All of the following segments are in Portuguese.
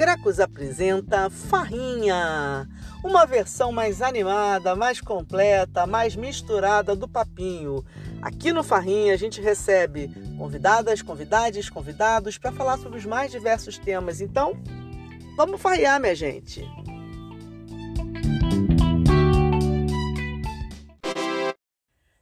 Gracos apresenta Farrinha, uma versão mais animada, mais completa, mais misturada do papinho. Aqui no Farrinha a gente recebe convidadas, convidados, convidados para falar sobre os mais diversos temas. Então, vamos farrear, minha gente.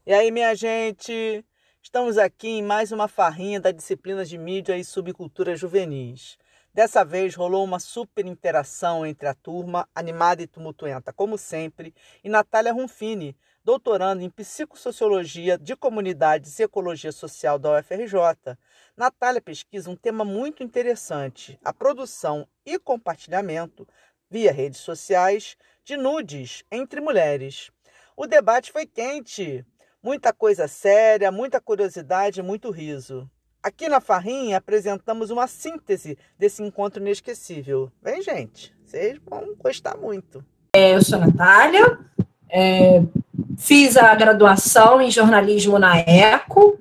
E aí, minha gente? Estamos aqui em mais uma farrinha da disciplina de mídia e subcultura juvenis. Dessa vez rolou uma super interação entre a turma, animada e tumultuenta, como sempre, e Natália Runfini, doutorando em Psicossociologia de Comunidades e Ecologia Social da UFRJ. Natália pesquisa um tema muito interessante: a produção e compartilhamento, via redes sociais, de nudes entre mulheres. O debate foi quente, muita coisa séria, muita curiosidade, muito riso. Aqui na Farrinha apresentamos uma síntese desse encontro inesquecível. Vem, gente, vocês vão gostar muito. É, eu sou a Natália, é, fiz a graduação em jornalismo na ECO,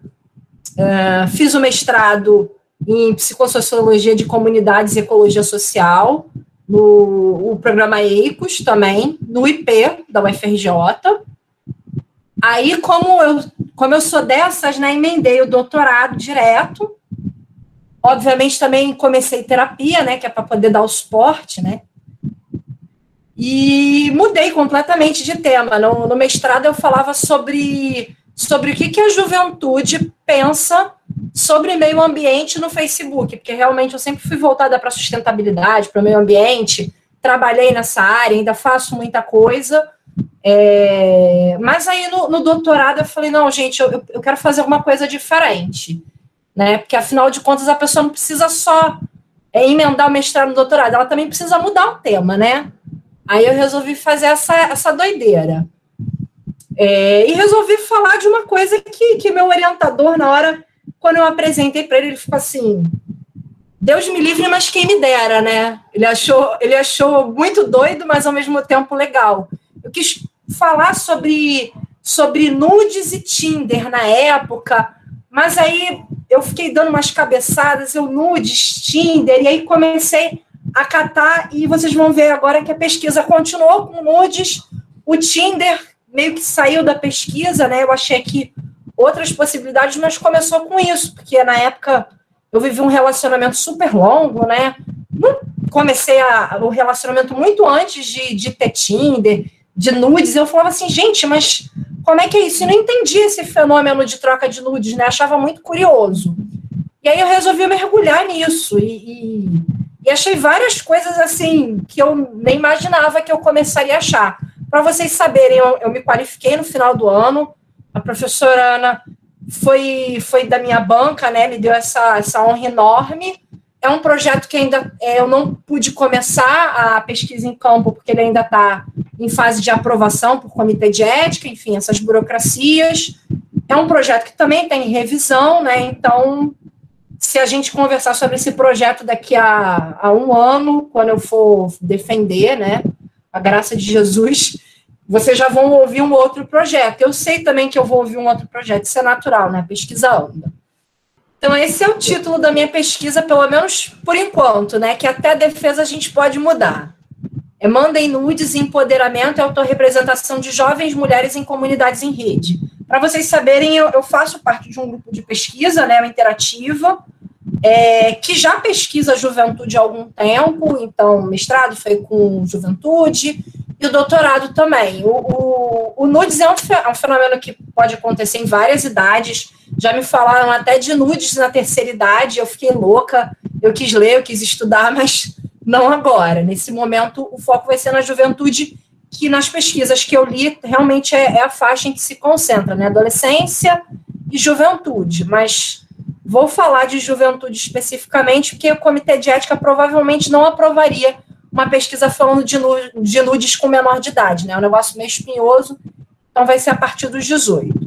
é, fiz o mestrado em psicossociologia de comunidades e ecologia social, no o programa EICOS também, no IP da UFRJ. Aí, como eu como eu sou dessas, né, emendei o doutorado direto. Obviamente também comecei terapia, né, que é para poder dar o suporte, né? E mudei completamente de tema. No, no mestrado eu falava sobre, sobre o que, que a juventude pensa sobre meio ambiente no Facebook, porque realmente eu sempre fui voltada para sustentabilidade, para o meio ambiente, trabalhei nessa área, ainda faço muita coisa, é, mas aí no, no, doutorado eu falei, não, gente, eu, eu quero fazer alguma coisa diferente, né? Porque afinal de contas a pessoa não precisa só é, emendar o mestrado no doutorado, ela também precisa mudar o tema, né? Aí eu resolvi fazer essa, essa doideira. É, e resolvi falar de uma coisa que, que meu orientador, na hora, quando eu apresentei para ele, ele ficou assim: Deus me livre, mas quem me dera, né? Ele achou, ele achou muito doido, mas ao mesmo tempo legal. Eu quis falar sobre, sobre nudes e Tinder na época, mas aí eu fiquei dando umas cabeçadas, eu nudes, Tinder, e aí comecei a catar, e vocês vão ver agora que a pesquisa continuou com nudes, o Tinder meio que saiu da pesquisa, né? Eu achei que outras possibilidades, mas começou com isso, porque na época eu vivi um relacionamento super longo, né? Comecei a, o relacionamento muito antes de, de ter Tinder de nudes, eu falava assim, gente, mas como é que é isso? Eu não entendi esse fenômeno de troca de nudes, né? Achava muito curioso. E aí eu resolvi mergulhar nisso e, e, e achei várias coisas assim que eu nem imaginava que eu começaria a achar. Para vocês saberem, eu, eu me qualifiquei no final do ano. A professora Ana foi, foi da minha banca, né? Me deu essa, essa honra enorme. É um projeto que ainda é, eu não pude começar a pesquisa em campo, porque ele ainda está em fase de aprovação por comitê de ética, enfim, essas burocracias. É um projeto que também tem revisão, né? Então, se a gente conversar sobre esse projeto daqui a, a um ano, quando eu for defender, né, a graça de Jesus, vocês já vão ouvir um outro projeto. Eu sei também que eu vou ouvir um outro projeto, isso é natural, né? Pesquisa anda. Então, esse é o título da minha pesquisa, pelo menos por enquanto, né? Que até a defesa a gente pode mudar. É Mandem Nudes, Empoderamento e Autorrepresentação de Jovens Mulheres em Comunidades em Rede. Para vocês saberem, eu, eu, faço parte de um grupo de pesquisa, né, uma interativa, é, que já pesquisa juventude há algum tempo, então, mestrado foi com juventude, e o doutorado também. O, o, o nudes é um, é um fenômeno que pode acontecer em várias idades, já me falaram até de nudes na terceira idade, eu fiquei louca, eu quis ler, eu quis estudar, mas não agora. Nesse momento, o foco vai ser na juventude, que nas pesquisas que eu li, realmente é, é a faixa em que se concentra, né? Adolescência e juventude. Mas vou falar de juventude especificamente, porque o Comitê de Ética provavelmente não aprovaria uma pesquisa falando de, de nudes com menor de idade, né? É um negócio meio espinhoso, então vai ser a partir dos 18.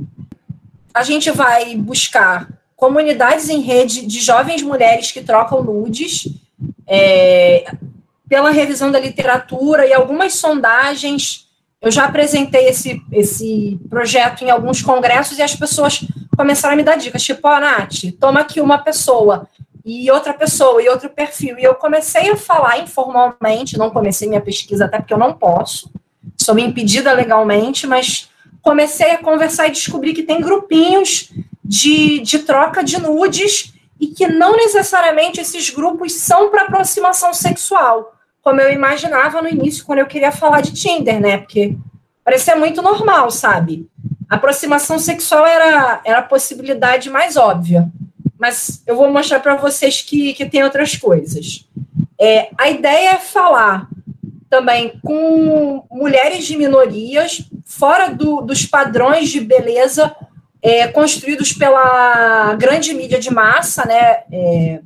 A gente vai buscar comunidades em rede de jovens mulheres que trocam nudes é, pela revisão da literatura e algumas sondagens. Eu já apresentei esse, esse projeto em alguns congressos e as pessoas começaram a me dar dicas, tipo, ó, oh, Nath, toma aqui uma pessoa. E, outra pessoa, e outro perfil. E eu comecei a falar informalmente, não comecei minha pesquisa até porque eu não posso, sou impedida legalmente, mas comecei a conversar e descobri que tem grupinhos de, de troca de nudes e que não necessariamente esses grupos são para aproximação sexual, como eu imaginava no início, quando eu queria falar de Tinder, né? Porque parecia muito normal, sabe? Aproximação sexual era, era a possibilidade mais óbvia. Mas eu vou mostrar para vocês que, que tem outras coisas. É, a ideia é falar também com mulheres de minorias, fora do, dos padrões de beleza é, construídos pela grande mídia de massa, né? É,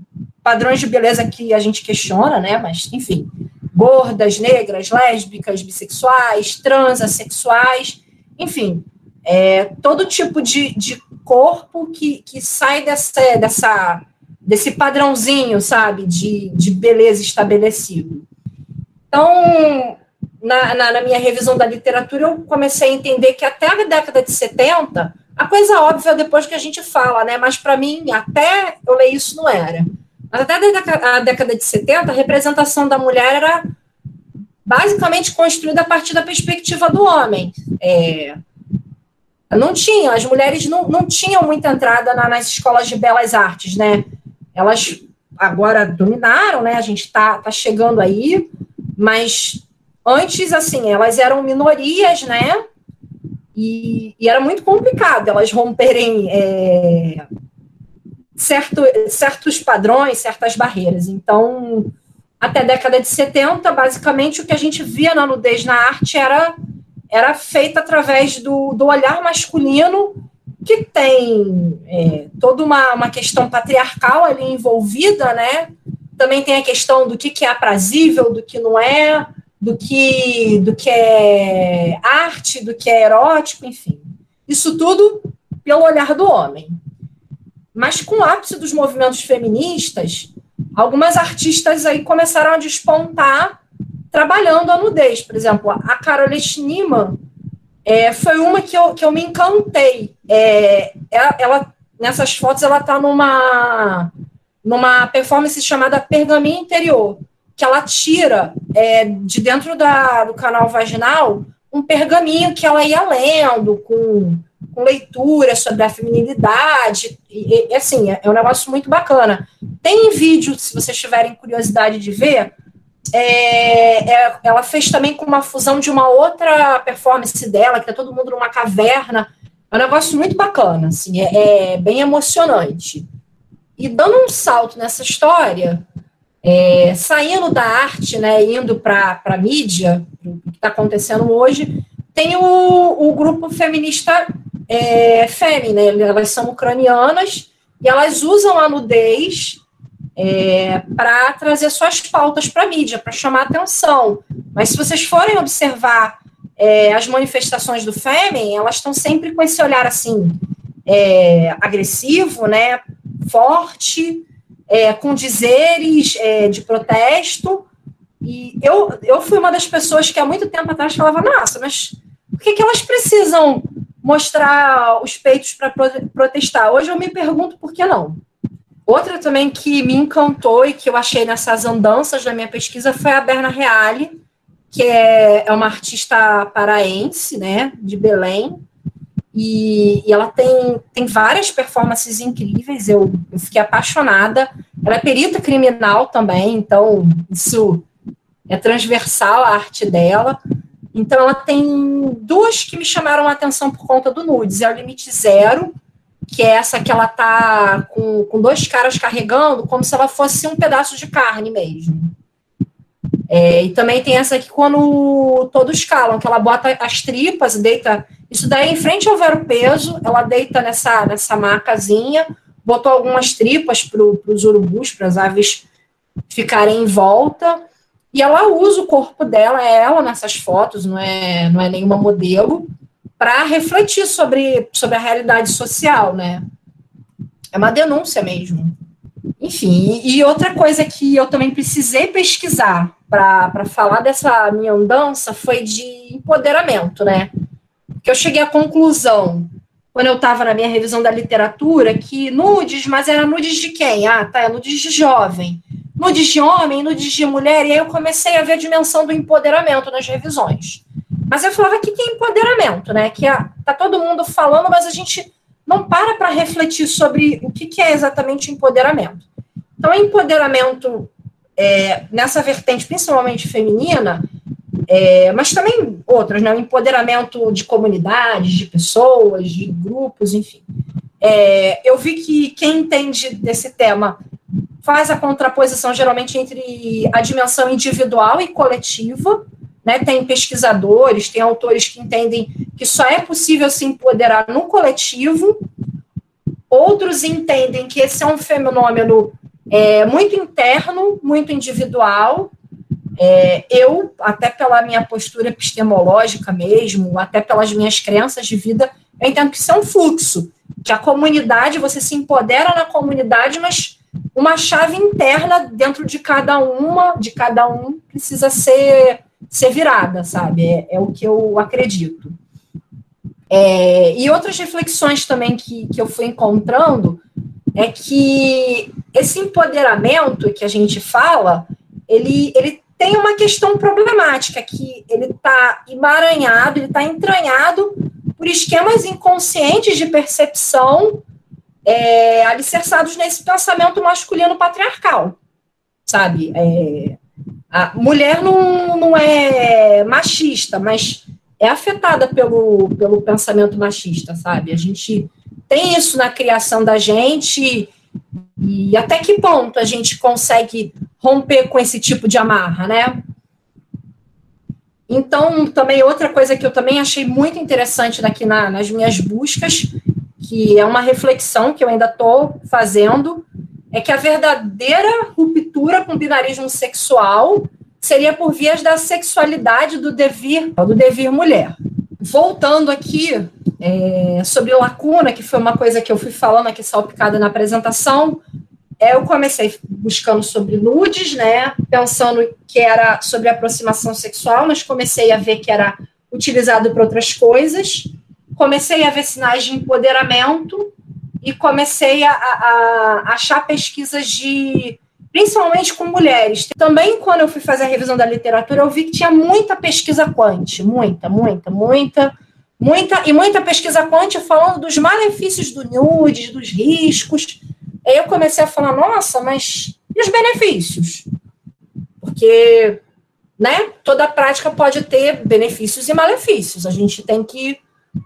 padrões de beleza que a gente questiona, né? Mas, enfim, gordas, negras, lésbicas, bissexuais, transexuais, enfim, é, todo tipo de, de corpo que, que sai dessa, dessa, desse padrãozinho, sabe, de, de beleza estabelecido. Então, na, na, na, minha revisão da literatura, eu comecei a entender que até a década de 70, a coisa óbvia depois que a gente fala, né? Mas para mim, até eu ler isso não era. Mas até a década de 70, a representação da mulher era basicamente construída a partir da perspectiva do homem. É, não tinha, as mulheres não, não tinham muita entrada na, nas escolas de belas artes, né? Elas agora dominaram, né? A gente está tá chegando aí, mas antes, assim, elas eram minorias, né? E, e era muito complicado elas romperem é, certo, certos padrões, certas barreiras. Então, até a década de 70, basicamente, o que a gente via na nudez na arte era era feita através do, do olhar masculino, que tem é, toda uma, uma questão patriarcal ali envolvida, né? Também tem a questão do que, que é aprazível, do que não é, do que, do que é arte, do que é erótico, enfim. Isso tudo pelo olhar do homem. Mas com o ápice dos movimentos feministas, algumas artistas aí começaram a despontar trabalhando a nudez. Por exemplo, a Caroline Schneemann é, foi uma que eu, que eu me encantei. É, ela, ela, nessas fotos, ela está numa, numa performance chamada Pergaminho Interior, que ela tira é, de dentro da, do canal vaginal um pergaminho que ela ia lendo com, com leitura sobre a feminilidade. E, e, assim, é, é um negócio muito bacana. Tem vídeo, se vocês tiverem curiosidade de ver, é, é, ela fez também com uma fusão de uma outra performance dela, que é todo mundo numa caverna. É um negócio muito bacana, assim, é, é bem emocionante. E dando um salto nessa história, é, saindo da arte, né, indo para a mídia, o que está acontecendo hoje, tem o, o grupo feminista é, né, elas são ucranianas e elas usam a nudez é, para trazer suas pautas para a mídia, para chamar atenção. Mas se vocês forem observar é, as manifestações do Fêmen, elas estão sempre com esse olhar assim, é, agressivo, né, forte, é, com dizeres é, de protesto. E eu, eu fui uma das pessoas que há muito tempo atrás falava, nossa, mas por que, que elas precisam mostrar os peitos para protestar? Hoje eu me pergunto por que não. Outra também que me encantou e que eu achei nessas andanças da minha pesquisa foi a Berna Reale, que é, é uma artista paraense, né, de Belém, e, e, ela tem, tem várias performances incríveis, eu, eu fiquei apaixonada. Ela é perita criminal também, então isso é transversal a arte dela. Então ela tem duas que me chamaram a atenção por conta do nudes, é o Limite Zero, que é essa que ela tá com, com dois caras carregando, como se ela fosse um pedaço de carne mesmo. É, e também tem essa aqui quando todos calam, que ela bota as tripas, deita. Isso daí em frente ao vero peso, ela deita nessa, nessa macazinha, botou algumas tripas para os urubus, para as aves ficarem em volta. E ela usa o corpo dela, é ela nessas fotos, não é, não é nenhuma modelo para refletir sobre, sobre a realidade social, né? É uma denúncia mesmo. Enfim, e outra coisa que eu também precisei pesquisar para falar dessa minha andança foi de empoderamento, né? Que eu cheguei à conclusão quando eu estava na minha revisão da literatura, que nudes, mas era nudes de quem? Ah, tá, é nudes de jovem. Nudes de homem, nudes de mulher, e aí eu comecei a ver a dimensão do empoderamento nas revisões. Mas eu falava que tem empoderamento, né? Que tá todo mundo falando, mas a gente não para para refletir sobre o que, que é exatamente empoderamento. Então, empoderamento é, nessa vertente, principalmente feminina, é, mas também outras, né? O empoderamento de comunidades, de pessoas, de grupos, enfim. É, eu vi que quem entende desse tema faz a contraposição geralmente entre a dimensão individual e coletiva. Né? Tem pesquisadores, tem autores que entendem que só é possível se empoderar no coletivo. Outros entendem que esse é um fenômeno é, muito interno, muito individual, é, eu, até pela minha postura epistemológica mesmo, até pelas minhas crenças de vida, eu entendo que isso é um fluxo, que a comunidade, você se empodera na comunidade, mas uma chave interna dentro de cada uma, de cada um, precisa ser, ser virada, sabe? É, é o que eu acredito. É, e outras reflexões também que, que eu fui encontrando é que esse empoderamento que a gente fala, ele, ele tem uma questão problemática, que ele está emaranhado, ele está entranhado por esquemas inconscientes de percepção é, alicerçados nesse pensamento masculino patriarcal, sabe? É, a mulher não, não é machista, mas é afetada pelo, pelo pensamento machista, sabe? A gente tem isso na criação da gente e até que ponto a gente consegue romper com esse tipo de amarra, né? Então, também outra coisa que eu também achei muito interessante daqui na, nas minhas buscas, que é uma reflexão que eu ainda estou fazendo, é que a verdadeira ruptura com o binarismo sexual seria por vias da sexualidade do devir, do devir mulher. Voltando aqui é, sobre lacuna, que foi uma coisa que eu fui falando aqui salpicada na apresentação, eu comecei buscando sobre nudes, né, pensando que era sobre aproximação sexual, mas comecei a ver que era utilizado para outras coisas. Comecei a ver sinais de empoderamento e comecei a, a, a achar pesquisas de principalmente com mulheres. Também, quando eu fui fazer a revisão da literatura, eu vi que tinha muita pesquisa quant, muita, muita, muita, muita, e muita pesquisa quant falando dos malefícios do nudes, dos riscos, Aí eu comecei a falar, nossa, mas e os benefícios? Porque, né, toda prática pode ter benefícios e malefícios. A gente tem que,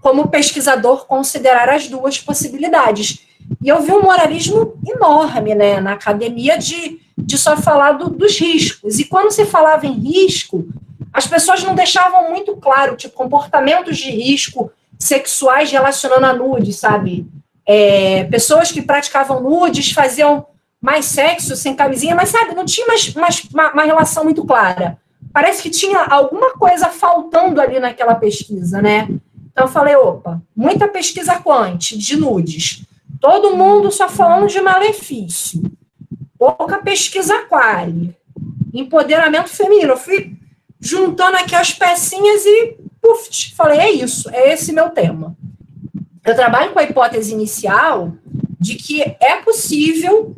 como pesquisador, considerar as duas possibilidades. E eu vi um moralismo enorme, né, na academia de, de só falar do, dos riscos. E quando se falava em risco, as pessoas não deixavam muito claro, tipo, comportamentos de risco sexuais relacionando a nude, sabe? É, pessoas que praticavam nudes faziam mais sexo sem camisinha, mas sabe, não tinha mais, mais uma, uma, relação muito clara. Parece que tinha alguma coisa faltando ali naquela pesquisa, né? Então eu falei, opa, muita pesquisa quant de nudes. Todo mundo só falando de malefício. Pouca pesquisa quali. Empoderamento feminino. Eu fui juntando aqui as pecinhas e puf, falei, é isso, é esse meu tema eu trabalho com a hipótese inicial de que é possível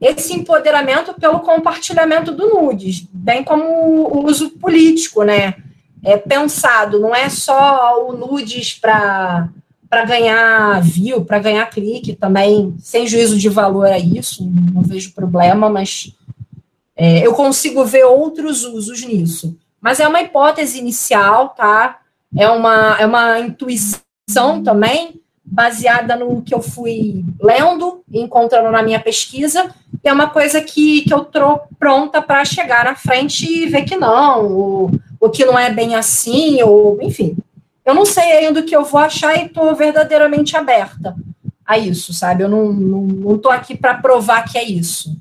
esse empoderamento pelo compartilhamento do nudes, bem como o uso político, né? É pensado, não é só o nudes para para ganhar view, para ganhar clique também, sem juízo de valor a isso, não vejo problema, mas é, eu consigo ver outros usos nisso. Mas é uma hipótese inicial, tá? É uma, é uma intuição também, baseada no que eu fui lendo e encontrando na minha pesquisa, e é uma coisa que, que eu estou pronta para chegar na frente e ver que não, ou, ou que não é bem assim, ou enfim. Eu não sei ainda o que eu vou achar e estou verdadeiramente aberta a isso, sabe? Eu não estou não, não aqui para provar que é isso.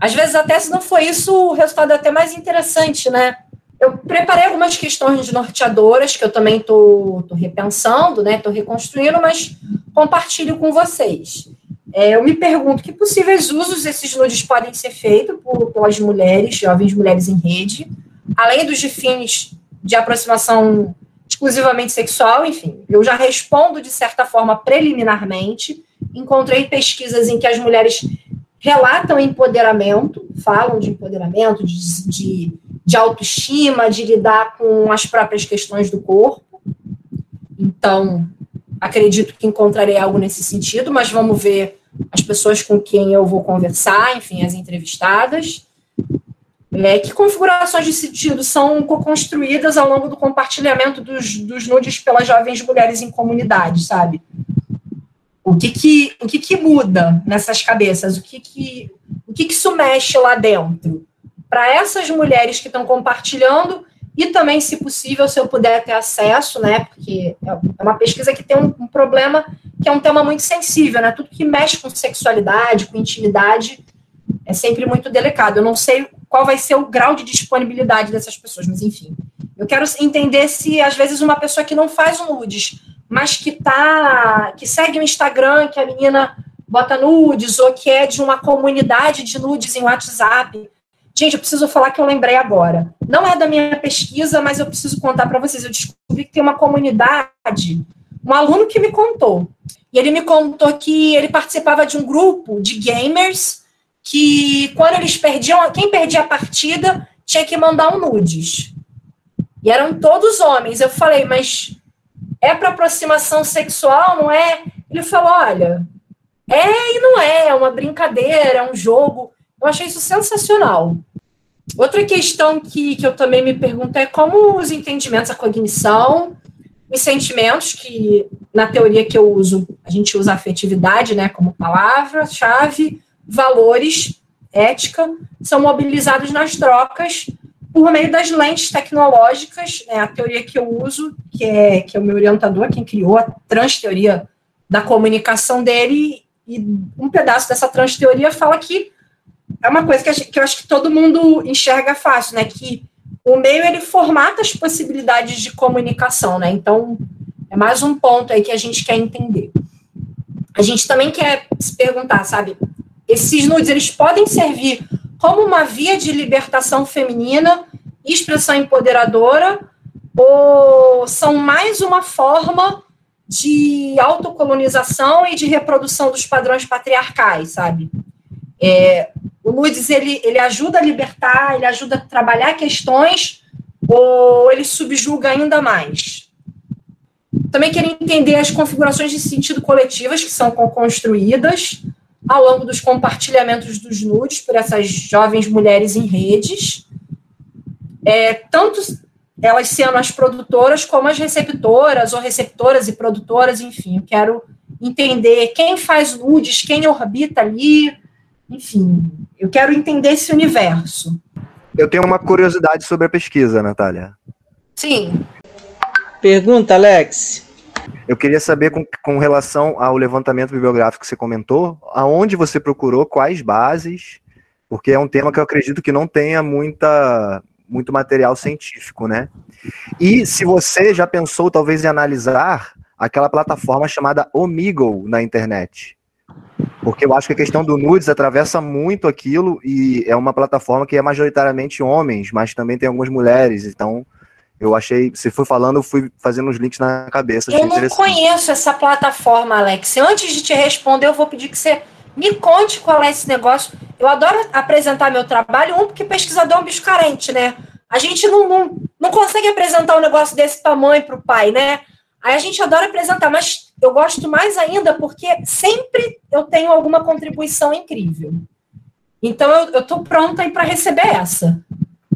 Às vezes, até se não for isso, o resultado é até mais interessante, né? Eu preparei algumas questões norteadoras que eu também estou repensando, né? Estou reconstruindo, mas compartilho com vocês. É, eu me pergunto que possíveis usos esses nudes podem ser feitos por, pelas mulheres, jovens mulheres em rede, além dos de fins de aproximação exclusivamente sexual, enfim. Eu já respondo de certa forma preliminarmente. Encontrei pesquisas em que as mulheres relatam empoderamento, falam de empoderamento, de, de, de autoestima, de lidar com as próprias questões do corpo. Então, acredito que encontrarei algo nesse sentido, mas vamos ver as pessoas com quem eu vou conversar, enfim, as entrevistadas. É, que configurações de sentido são construídas ao longo do compartilhamento dos, dos nudes pelas jovens mulheres em comunidade, sabe? O que que, o que, que muda nessas cabeças? O que que, o que, que isso mexe lá dentro? Para essas mulheres que estão compartilhando e também, se possível, se eu puder ter acesso, né? Porque é uma pesquisa que tem um, um problema que é um tema muito sensível, né? Tudo que mexe com sexualidade, com intimidade, é sempre muito delicado. Eu não sei qual vai ser o grau de disponibilidade dessas pessoas, mas enfim. Eu quero entender se, às vezes, uma pessoa que não faz nudes, mas que tá. que segue o Instagram, que a menina bota nudes, ou que é de uma comunidade de nudes em WhatsApp. Gente, eu preciso falar que eu lembrei agora. Não é da minha pesquisa, mas eu preciso contar para vocês. Eu descobri que tem uma comunidade, um aluno que me contou. E ele me contou que ele participava de um grupo de gamers que quando eles perdiam, quem perdia a partida tinha que mandar um nudes. E eram todos homens. Eu falei, mas é para aproximação sexual, não é? Ele falou, olha, é e não é, é uma brincadeira, é um jogo. Eu achei isso sensacional. Outra questão que, que eu também me pergunto é como os entendimentos, a cognição, os sentimentos, que na teoria que eu uso, a gente usa afetividade né, como palavra-chave, valores, ética, são mobilizados nas trocas por meio das lentes tecnológicas, né, a teoria que eu uso, que é, que é o meu orientador, quem criou a transteoria da comunicação dele, e um pedaço dessa transteoria fala que é uma coisa que, gente, que eu acho que todo mundo enxerga fácil, né, que o meio ele formata as possibilidades de comunicação, né, então é mais um ponto aí que a gente quer entender. A gente também quer se perguntar, sabe, esses nudes eles podem servir como uma via de libertação feminina e expressão empoderadora, ou são mais uma forma de autocolonização e de reprodução dos padrões patriarcais, sabe? É, o nudes ele, ele ajuda a libertar, ele ajuda a trabalhar questões, ou ele subjuga ainda mais? Também queria entender as configurações de sentido coletivas que são construídas, ao longo dos compartilhamentos dos nudes por essas jovens mulheres em redes, é, tanto elas sendo as produtoras como as receptoras, ou receptoras e produtoras, enfim, eu quero entender quem faz nudes, quem orbita ali, enfim, eu quero entender esse universo. Eu tenho uma curiosidade sobre a pesquisa, Natália. Sim. Pergunta, Alex. Eu queria saber, com, com relação ao levantamento bibliográfico que você comentou, aonde você procurou, quais bases, porque é um tema que eu acredito que não tenha muita, muito material científico, né? E se você já pensou, talvez, em analisar aquela plataforma chamada Omegle na internet. Porque eu acho que a questão do nudes atravessa muito aquilo e é uma plataforma que é majoritariamente homens, mas também tem algumas mulheres, então eu achei, você foi falando, eu fui fazendo os links na cabeça. Eu não conheço essa plataforma, Alex. Antes de te responder, eu vou pedir que você me conte qual é esse negócio. Eu adoro apresentar meu trabalho, um, porque pesquisador é um bicho carente, né? A gente não, não, não consegue apresentar um negócio desse tamanho para o pai, né? Aí a gente adora apresentar, mas eu gosto mais ainda porque sempre eu tenho alguma contribuição incrível. Então eu estou pronta para receber essa.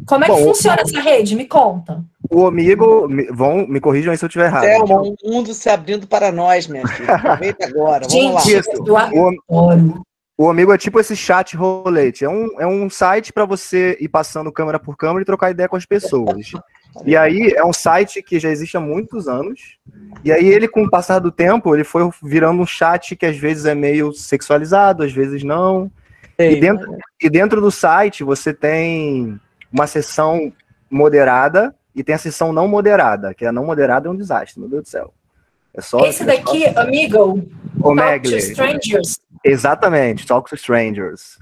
Como é Bom, que funciona essa rede? Me conta. O amigo, vão, me corrijam aí se eu estiver errado. É um mundo se abrindo para nós, minha filha. Aproveita agora, vamos Gente, lá. o, o amigo é tipo esse chat rolete. É um, é um site para você ir passando câmera por câmera e trocar ideia com as pessoas. E aí é um site que já existe há muitos anos. E aí ele, com o passar do tempo, ele foi virando um chat que às vezes é meio sexualizado, às vezes não. e, dentro, e dentro do site você tem uma seção moderada e tem a seção não moderada, que a não moderada é um desastre, meu Deus do céu. É só, Esse daqui, é só... amigo, Talk to Strangers. Exatamente, Talk to Strangers.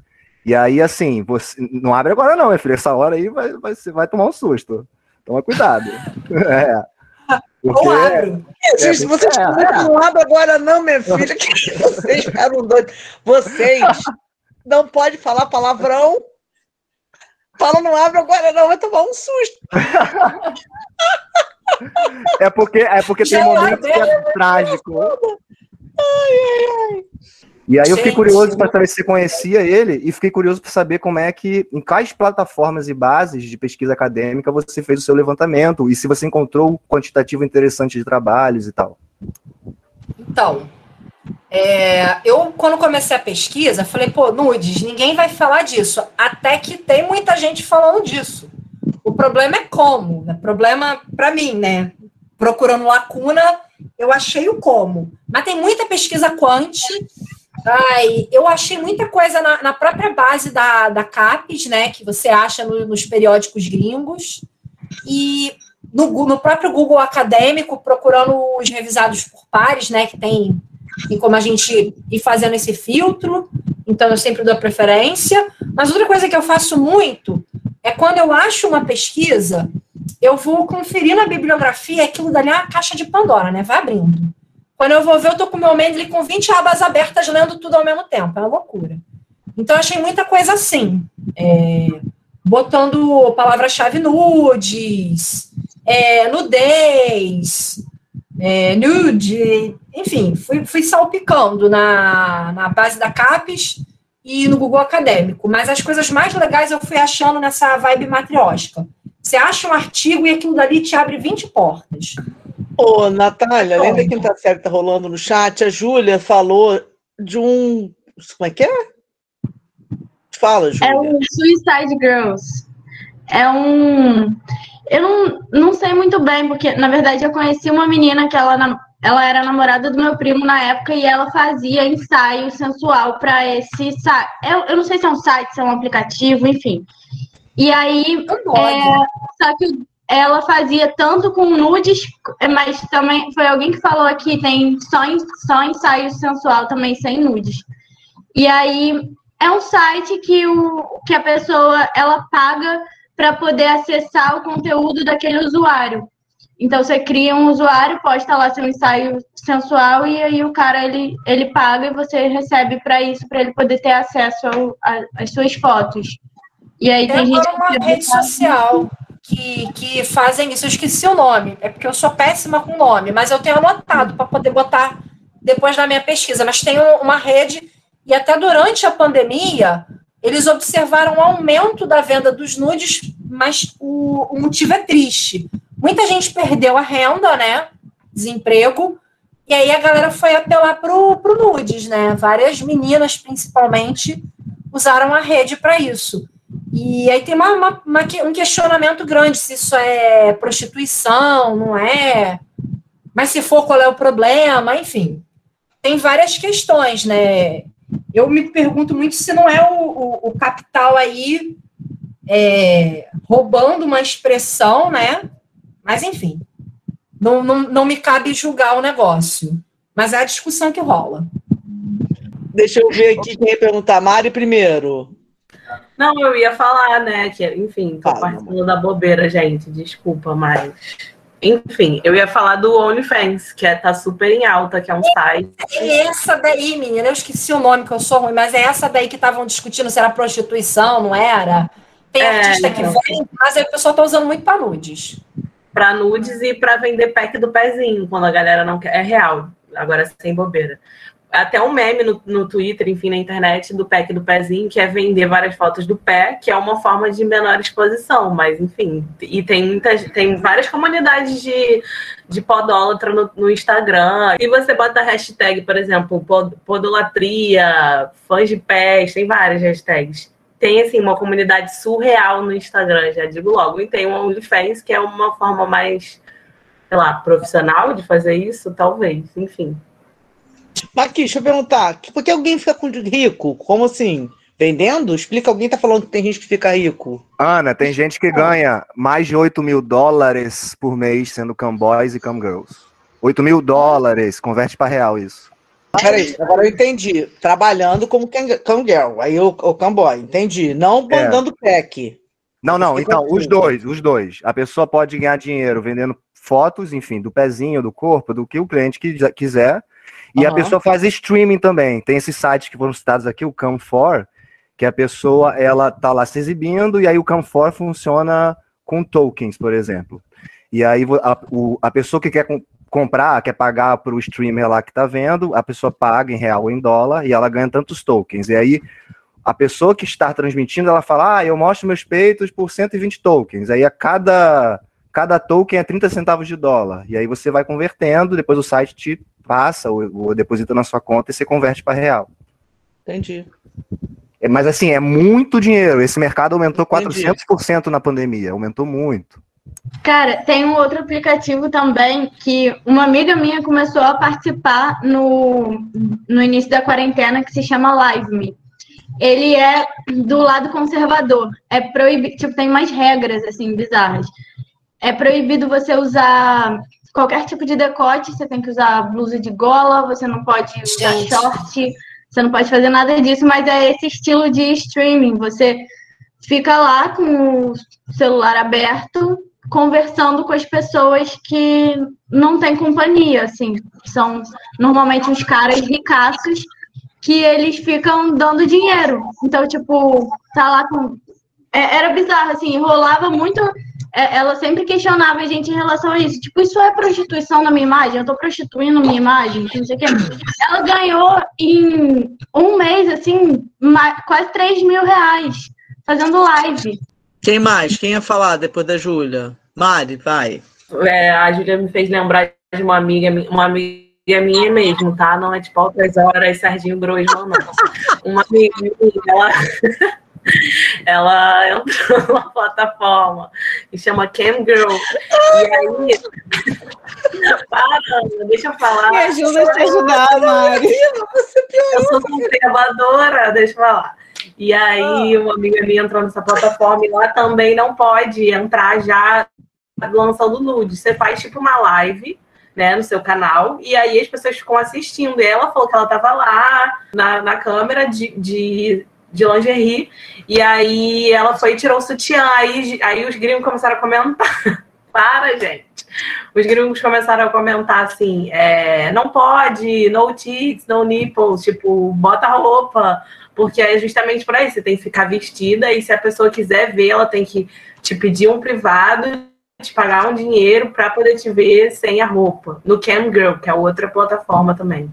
E aí, assim, você não abre agora não, meu filho. Essa hora aí vai, vai, você vai tomar um susto. Toma cuidado. é. Porque... Abro. É, gente, vocês é, é. não abrem agora não, minha filha, que vocês ficaram doidos. Vocês não podem falar palavrão. Fala, não abre agora não, vai tomar um susto. É porque, é porque tem momentos que é trágico. Ai, ai, ai. E aí eu fiquei curioso para saber se você conhecia ele e fiquei curioso para saber como é que, em quais plataformas e bases de pesquisa acadêmica você fez o seu levantamento e se você encontrou um quantitativo interessante de trabalhos e tal. Então, é, eu quando comecei a pesquisa, falei, pô, nudes, ninguém vai falar disso. Até que tem muita gente falando disso. O problema é como, né? Problema para mim, né? Procurando lacuna, eu achei o como. Mas tem muita pesquisa quant Ai, eu achei muita coisa na, na, própria base da, da CAPES, né? Que você acha no, nos periódicos gringos. E no, no, próprio Google acadêmico, procurando os revisados por pares, né? Que tem, tem como a gente ir fazendo esse filtro. Então, eu sempre dou preferência. Mas outra coisa que eu faço muito é quando eu acho uma pesquisa, eu vou conferir na bibliografia aquilo dali é uma caixa de Pandora, né? Vai abrindo. Quando eu vou ver, eu tô com o meu Mendeley com 20 abas abertas, lendo tudo ao mesmo tempo. É uma loucura. Então, achei muita coisa assim. É, botando palavra-chave nudes, é, nudez, é, nude, enfim, fui, fui salpicando na, na base da CAPES e no Google Acadêmico. Mas as coisas mais legais eu fui achando nessa vibe matriótica. Você acha um artigo e aquilo dali te abre 20 portas. Ô, Natália, além da quinta série que tá rolando no chat, a Júlia falou de um. Como é que é? Fala, Júlia. É o Suicide Girls. É um. Eu não, não sei muito bem, porque na verdade eu conheci uma menina que ela, ela era namorada do meu primo na época e ela fazia ensaio sensual para esse site. Eu, eu não sei se é um site, se é um aplicativo, enfim. E aí, é, só que ela fazia tanto com nudes, mas também foi alguém que falou aqui, tem só, só ensaio sensual também sem nudes. E aí é um site que, o, que a pessoa ela paga para poder acessar o conteúdo daquele usuário. Então você cria um usuário, posta lá seu ensaio sensual e aí o cara ele, ele paga e você recebe para isso, para ele poder ter acesso às suas fotos. E aí tem, tem gente uma rede social que, que fazem isso. Eu esqueci o nome, é porque eu sou péssima com nome, mas eu tenho anotado para poder botar depois na minha pesquisa. Mas tem uma rede, e até durante a pandemia, eles observaram um aumento da venda dos nudes, mas o, o motivo é triste. Muita gente perdeu a renda, né? Desemprego. E aí a galera foi apelar pro, pro nudes, né? Várias meninas, principalmente, usaram a rede para isso. E aí tem uma, uma, uma, um questionamento grande se isso é prostituição, não é? Mas se for, qual é o problema? Enfim, tem várias questões, né? Eu me pergunto muito se não é o, o, o capital aí é, roubando uma expressão, né? Mas, enfim, não, não, não me cabe julgar o negócio. Mas é a discussão que rola. Deixa eu ver aqui quem ia perguntar. Mari primeiro. Não, eu ia falar, né? Que, enfim, tô Fala, participando da bobeira, gente. Desculpa, mas. Enfim, eu ia falar do OnlyFans, que é, tá super em alta, que é um site. É essa daí, menina, eu esqueci o nome, que eu sou ruim, mas é essa daí que estavam discutindo se era prostituição, não era? Tem é, artista que vem, mas aí o pessoal tá usando muito para nudes. Para nudes e para vender pack do pezinho, quando a galera não quer. É real, agora sem bobeira até um meme no, no Twitter, enfim, na internet, do pack do pezinho, que é vender várias fotos do pé, que é uma forma de menor exposição, mas enfim. E tem muitas, tem várias comunidades de, de podólatra no, no Instagram. E você bota a hashtag, por exemplo, pod, podolatria, fãs de pés, tem várias hashtags. Tem, assim, uma comunidade surreal no Instagram, já digo logo. E tem o OnlyFans, que é uma forma mais, sei lá, profissional de fazer isso, talvez, enfim. Aqui, deixa eu perguntar. Por que alguém fica com rico? Como assim? Vendendo? Explica, alguém tá falando que tem gente que fica rico. Ana, tem gente que ganha mais de 8 mil dólares por mês sendo camboys e camgirls. 8 mil dólares, converte para real isso. Peraí, agora eu entendi. Trabalhando como camgirl, aí o, o camboy, entendi. Não mandando é. pack. Não, não, então, os dois, os dois. A pessoa pode ganhar dinheiro vendendo fotos, enfim, do pezinho, do corpo, do que o cliente quiser. E uhum. a pessoa faz streaming também. Tem esses sites que foram citados aqui, o Cam4, que a pessoa, ela tá lá se exibindo, e aí o Cam4 funciona com tokens, por exemplo. E aí a, o, a pessoa que quer com, comprar, quer pagar para o streamer lá que tá vendo, a pessoa paga em real ou em dólar, e ela ganha tantos tokens. E aí a pessoa que está transmitindo, ela fala, ah, eu mostro meus peitos por 120 tokens. Aí a cada, cada token é 30 centavos de dólar. E aí você vai convertendo, depois o site te passa ou, ou deposita na sua conta e você converte para real. Entendi. É, mas assim, é muito dinheiro. Esse mercado aumentou Entendi. 400% na pandemia, aumentou muito. Cara, tem um outro aplicativo também que uma amiga minha começou a participar no, no início da quarentena que se chama LiveMe ele é do lado conservador. É proibido, tipo, tem mais regras, assim, bizarras. É proibido você usar qualquer tipo de decote, você tem que usar blusa de gola, você não pode usar Gente. short, você não pode fazer nada disso, mas é esse estilo de streaming. Você fica lá com o celular aberto, conversando com as pessoas que não têm companhia, assim. São normalmente uns caras ricaços que eles ficam dando dinheiro. Então, tipo, tá lá com. É, era bizarro, assim, rolava muito. É, ela sempre questionava a gente em relação a isso. Tipo, isso é prostituição na minha imagem? Eu tô prostituindo minha imagem? Não sei o quê. Ela ganhou em um mês, assim, quase 3 mil reais fazendo live. Quem mais? Quem ia falar depois da Júlia? Mari, vai. É, a Júlia me fez lembrar de uma amiga, uma amiga minha mesmo, tá? Não é tipo altas horas, Serginho Grosman, não. Uma amiga ela, ela entrou numa plataforma que chama Cam Girl. E aí. Para, deixa eu falar. Me ajuda a te ajudar, Mari. Eu sou conservadora, deixa eu falar. E aí, uma amiga minha entrou nessa plataforma e lá também não pode entrar já lançando nude. Você faz tipo uma live né, no seu canal, e aí as pessoas ficam assistindo. E ela falou que ela estava lá na, na câmera de, de, de lingerie, e aí ela foi e tirou o sutiã, aí, aí os gringos começaram a comentar. Para, gente. Os gringos começaram a comentar assim: é, não pode, no tits, no nipples, tipo, bota a roupa, porque é justamente para isso, você tem que ficar vestida, e se a pessoa quiser ver, ela tem que te pedir um privado te pagar um dinheiro para poder te ver sem a roupa. No Cam Girl, que é outra plataforma também.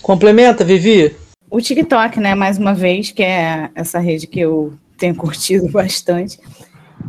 Complementa, Vivi. O TikTok, né, mais uma vez, que é essa rede que eu tenho curtido bastante.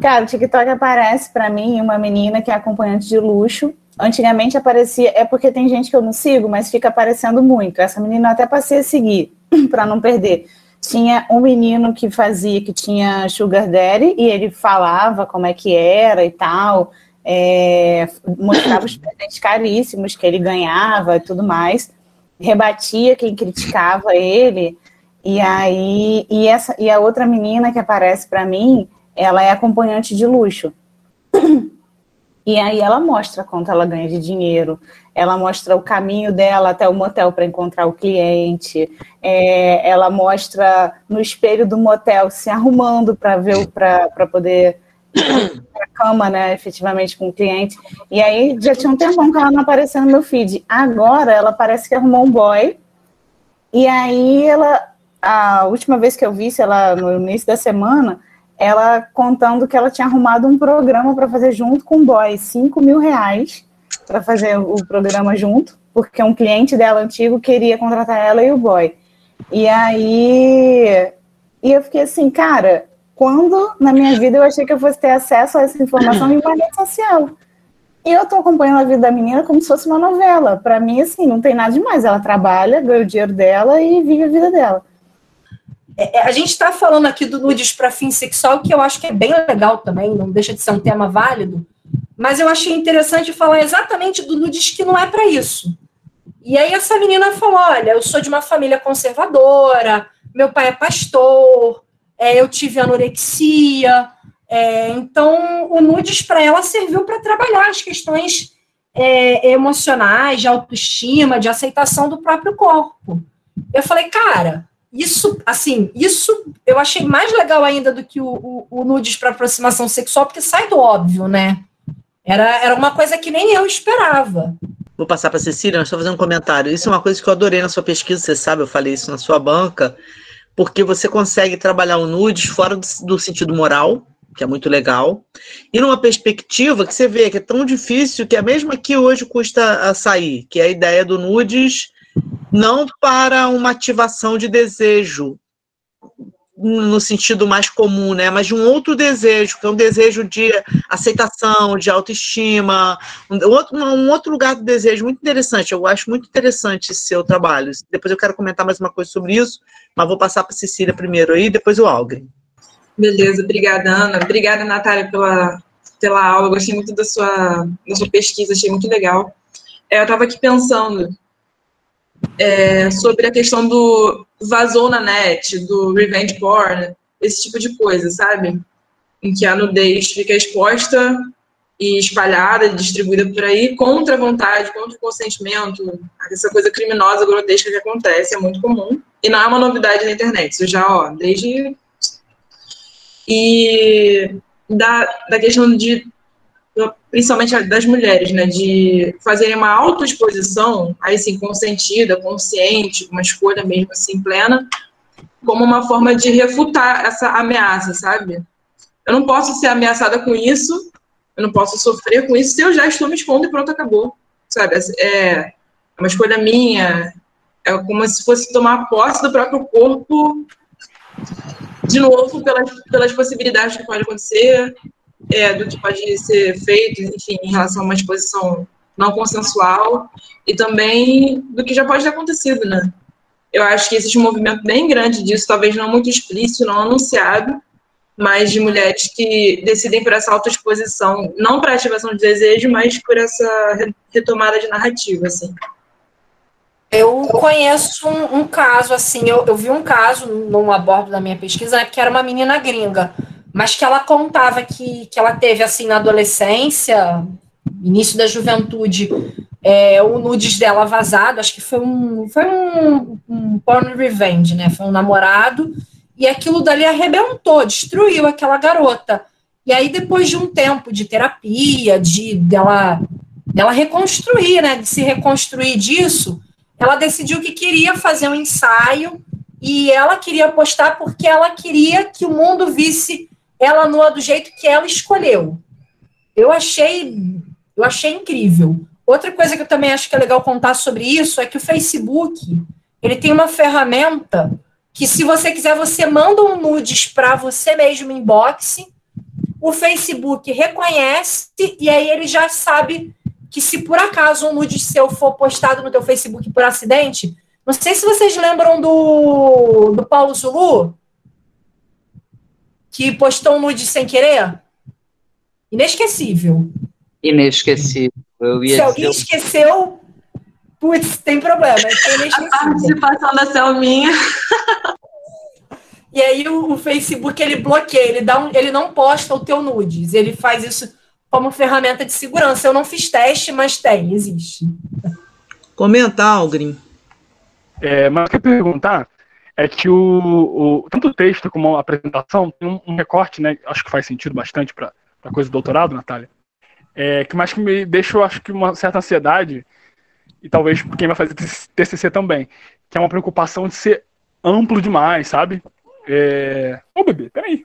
Cara, o TikTok aparece para mim uma menina que é acompanhante de luxo. Antigamente aparecia, é porque tem gente que eu não sigo, mas fica aparecendo muito. Essa menina eu até passei a seguir para não perder tinha um menino que fazia, que tinha sugar daddy, e ele falava como é que era e tal, é, mostrava os presentes caríssimos que ele ganhava e tudo mais, rebatia quem criticava ele, e aí, e, essa, e a outra menina que aparece para mim, ela é acompanhante de luxo. E aí ela mostra quanto ela ganha de dinheiro, ela mostra o caminho dela até o motel para encontrar o cliente, é, ela mostra no espelho do motel se arrumando para ver para poder para cama, né, efetivamente com o cliente. E aí já tinha um tempão que ela não apareceu no meu feed. Agora ela parece que arrumou um boy. E aí ela, a última vez que eu vi, lá, no início da semana, ela contando que ela tinha arrumado um programa para fazer junto com o boy, 5 mil reais para fazer o programa junto, porque um cliente dela antigo queria contratar ela e o boy. E aí e eu fiquei assim, cara, quando na minha vida eu achei que eu fosse ter acesso a essa informação em uma rede social? E eu tô acompanhando a vida da menina como se fosse uma novela. Para mim, assim, não tem nada demais. Ela trabalha, ganha o dinheiro dela e vive a vida dela. É, é a gente está falando aqui do nudes para fim sexual, que eu acho que é bem legal também, não deixa de ser um tema válido, mas eu achei interessante falar exatamente do nudes que não é para isso. E aí essa menina falou: olha, eu sou de uma família conservadora, meu pai é pastor, é, eu tive anorexia, é, então o nudes para ela serviu para trabalhar as questões é, emocionais, de autoestima, de aceitação do próprio corpo. Eu falei, cara, isso, assim, isso eu achei mais legal ainda do que o, o, o nudes para aproximação sexual, porque sai do óbvio, né? Era, era uma coisa que nem eu esperava. Vou passar para Cecília, mas só fazer um comentário. Isso é uma coisa que eu adorei na sua pesquisa, você sabe, eu falei isso na sua banca, porque você consegue trabalhar o nudes fora do, do sentido moral, que é muito legal, e numa perspectiva que você vê que é tão difícil que é a mesma que hoje custa a sair, que é a ideia do nudes não para uma ativação de desejo, no sentido mais comum, né? Mas de um outro desejo, que é um desejo de aceitação, de autoestima, um outro, um outro lugar do desejo muito interessante. Eu acho muito interessante esse seu trabalho. Depois eu quero comentar mais uma coisa sobre isso, mas vou passar para Cecília primeiro aí, depois o Algren. Beleza, obrigada, Ana. Obrigada, Natália, pela, pela aula. Gostei muito da sua, da sua pesquisa, achei muito legal. É, eu estava aqui pensando é, sobre a questão do vazou na net, do revenge porn, esse tipo de coisa, sabe? Em que a nudez fica exposta e espalhada, distribuída por aí, contra a vontade, contra o consentimento, essa coisa criminosa, grotesca que acontece, é muito comum. E não é uma novidade na internet, isso já, ó, desde. E da, da questão de principalmente das mulheres, né, de fazerem uma autoexposição, aí sim, consentida, consciente, uma escolha mesmo assim, plena, como uma forma de refutar essa ameaça, sabe? Eu não posso ser ameaçada com isso, eu não posso sofrer com isso se eu já estou me expondo e pronto, acabou, sabe? É uma escolha minha, é como se fosse tomar posse do próprio corpo, de novo, pelas, pelas possibilidades que pode acontecer, é, do que pode ser feito, enfim, em relação a uma exposição não consensual e também do que já pode ter acontecido, né? Eu acho que existe um movimento bem grande disso, talvez não muito explícito, não anunciado, mas de mulheres que decidem por essa autoexposição, não para ativação de desejo, mas por essa retomada de narrativa, assim. Eu conheço um, um caso, assim, eu, eu, vi um caso num abordo da minha pesquisa, né, que era uma menina gringa, mas que ela contava que, que ela teve, assim, na adolescência, início da juventude, é, o nudes dela vazado, acho que foi um, foi um, um porn revenge, né, foi um namorado, e aquilo dali arrebentou, destruiu aquela garota. E aí, depois de um tempo de terapia, de dela, dela reconstruir, né, de se reconstruir disso, ela decidiu que queria fazer um ensaio e ela queria postar porque ela queria que o mundo visse ela nua do jeito que ela escolheu. Eu achei, eu achei incrível. Outra coisa que eu também acho que é legal contar sobre isso é que o Facebook, ele tem uma ferramenta que se você quiser, você manda um nudes para você mesmo inbox, o Facebook reconhece e aí ele já sabe que se por acaso um nude seu for postado no teu Facebook por acidente, não sei se vocês lembram do, do Paulo Zulu, que postou um nude sem querer? Inesquecível. Inesquecível. Se alguém dizer... esqueceu, putz, tem problema. É a participação da Selminha. E aí o, o, Facebook ele bloqueia, ele, dá um, ele não posta o teu nudes, ele faz isso como ferramenta de segurança. Eu não fiz teste, mas tem, existe. Comenta, Algrim. É, mas eu queria perguntar é que o, o, tanto o texto como a apresentação tem um, um recorte, né? Acho que faz sentido bastante para a coisa do doutorado, Natália. É, que mais que me deixa, eu acho que uma certa ansiedade, e talvez quem vai fazer TCC também, que é uma preocupação de ser amplo demais, sabe? É... Ô, bebê, peraí.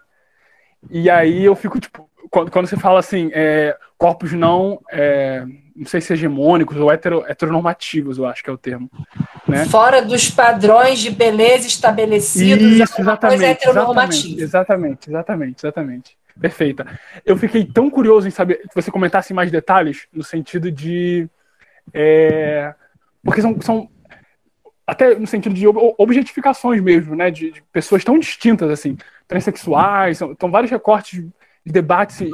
E aí eu fico, tipo, quando, quando você fala assim, é, corpos não, é, não sei se hegemônicos ou hetero, heteronormativos, eu acho que é o termo. Né? Fora dos padrões de beleza estabelecidos, Isso, exatamente, heteronormativa. Exatamente, exatamente, exatamente. Perfeita. Eu fiquei tão curioso em saber que você comentasse mais detalhes no sentido de. É, porque são, são até no sentido de objetificações mesmo, né? De, de pessoas tão distintas assim, transexuais, são, são vários recortes debates e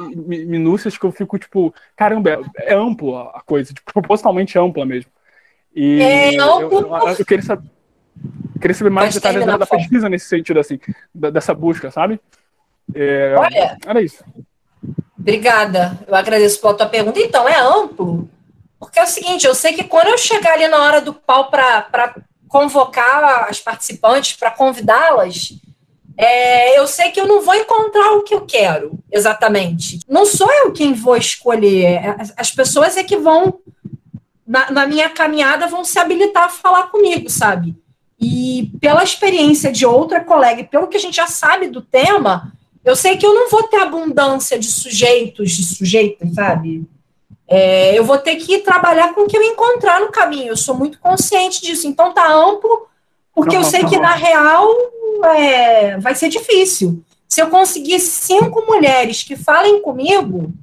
minúcias que eu fico, tipo, caramba, é, é amplo a coisa, tipo, propositalmente ampla mesmo. E é eu, eu, eu, eu, queria saber, queria saber mais detalhes da, da pesquisa nesse sentido, assim, da, dessa busca, sabe? É, Olha, era isso. Obrigada, eu agradeço pela tua pergunta. Então, é amplo, porque é o seguinte, eu sei que quando eu chegar ali na hora do pau para convocar as participantes para convidá-las, é, eu sei que eu não vou encontrar o que eu quero exatamente. Não sou eu quem vou escolher. As pessoas é que vão, na, na minha caminhada, vão se habilitar a falar comigo, sabe? E pela experiência de outra colega e pelo que a gente já sabe do tema, eu sei que eu não vou ter abundância de sujeitos, de sujeitas, sabe? É, eu vou ter que trabalhar com o que eu encontrar no caminho. Eu sou muito consciente disso. Então tá amplo, porque eu sei que na real é, vai ser difícil. Se eu conseguir cinco mulheres que falem comigo,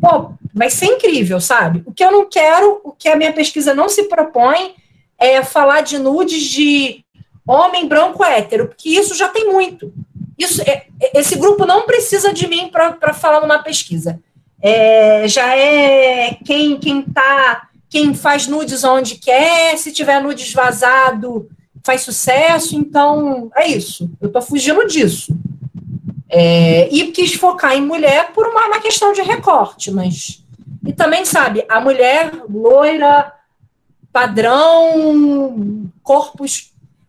pô, vai ser incrível, sabe? O que eu não quero, o que a minha pesquisa não se propõe, é falar de nudes de homem branco hétero, porque isso já tem muito. Isso, é, esse grupo não precisa de mim para falar numa pesquisa. É, já é quem quem tá, quem faz nudes onde quer, se tiver nudes vazado, faz sucesso, então é isso. Eu estou fugindo disso. É, e quis focar em mulher por uma, questão de recorte, mas. E também, sabe, a mulher loira, padrão, corpo,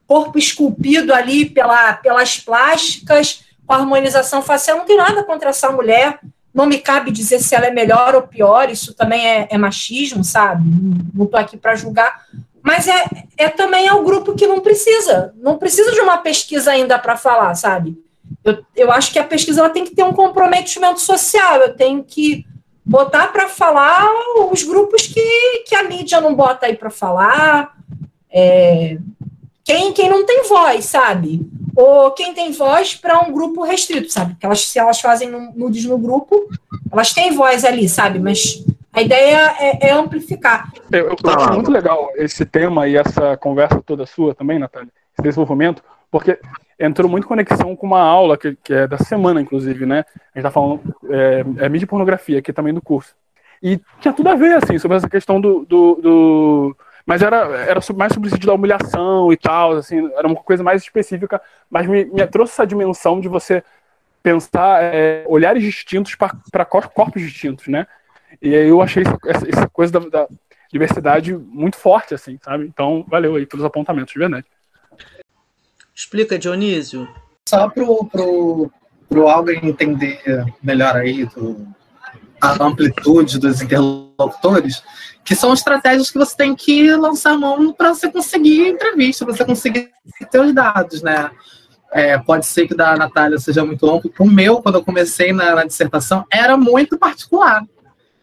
corpo esculpido ali pela, pelas plásticas, com harmonização facial, não tem nada contra essa mulher. Não me cabe dizer se ela é melhor ou pior, isso também é, é machismo, sabe? Não estou aqui para julgar. Mas é, é também é o grupo que não precisa, não precisa de uma pesquisa ainda para falar, sabe? Eu, eu acho que a pesquisa ela tem que ter um comprometimento social, eu tenho que botar para falar os grupos que, que a mídia não bota aí para falar, é, quem, quem não tem voz, sabe? Ou quem tem voz para um grupo restrito, sabe? Porque elas, se elas fazem nudes no grupo, elas têm voz ali, sabe? Mas a ideia é, é amplificar. Eu, eu acho muito legal esse tema e essa conversa toda sua também, Natália, esse desenvolvimento, porque entrou muito conexão com uma aula que, que é da semana, inclusive, né? A gente tá falando é, é mídia e pornografia, aqui também do curso. E tinha tudo a ver, assim, sobre essa questão do. do, do... mas era, era mais sobre o sentido da humilhação e tal, assim, era uma coisa mais específica, mas me, me trouxe essa dimensão de você pensar é, olhares distintos para corpos distintos, né? E aí eu achei essa, essa coisa da, da, diversidade muito forte, assim, sabe? Então, valeu aí pelos apontamentos, de verdade. Explica, Dionísio. Só pro, pro, pro alguém entender melhor aí do, a amplitude dos interlocutores, que são estratégias que você tem que lançar mão para você conseguir entrevista, para você conseguir ter os dados, né? É, pode ser que da Natália seja muito longo. O meu, quando eu comecei na, na, dissertação, era muito particular.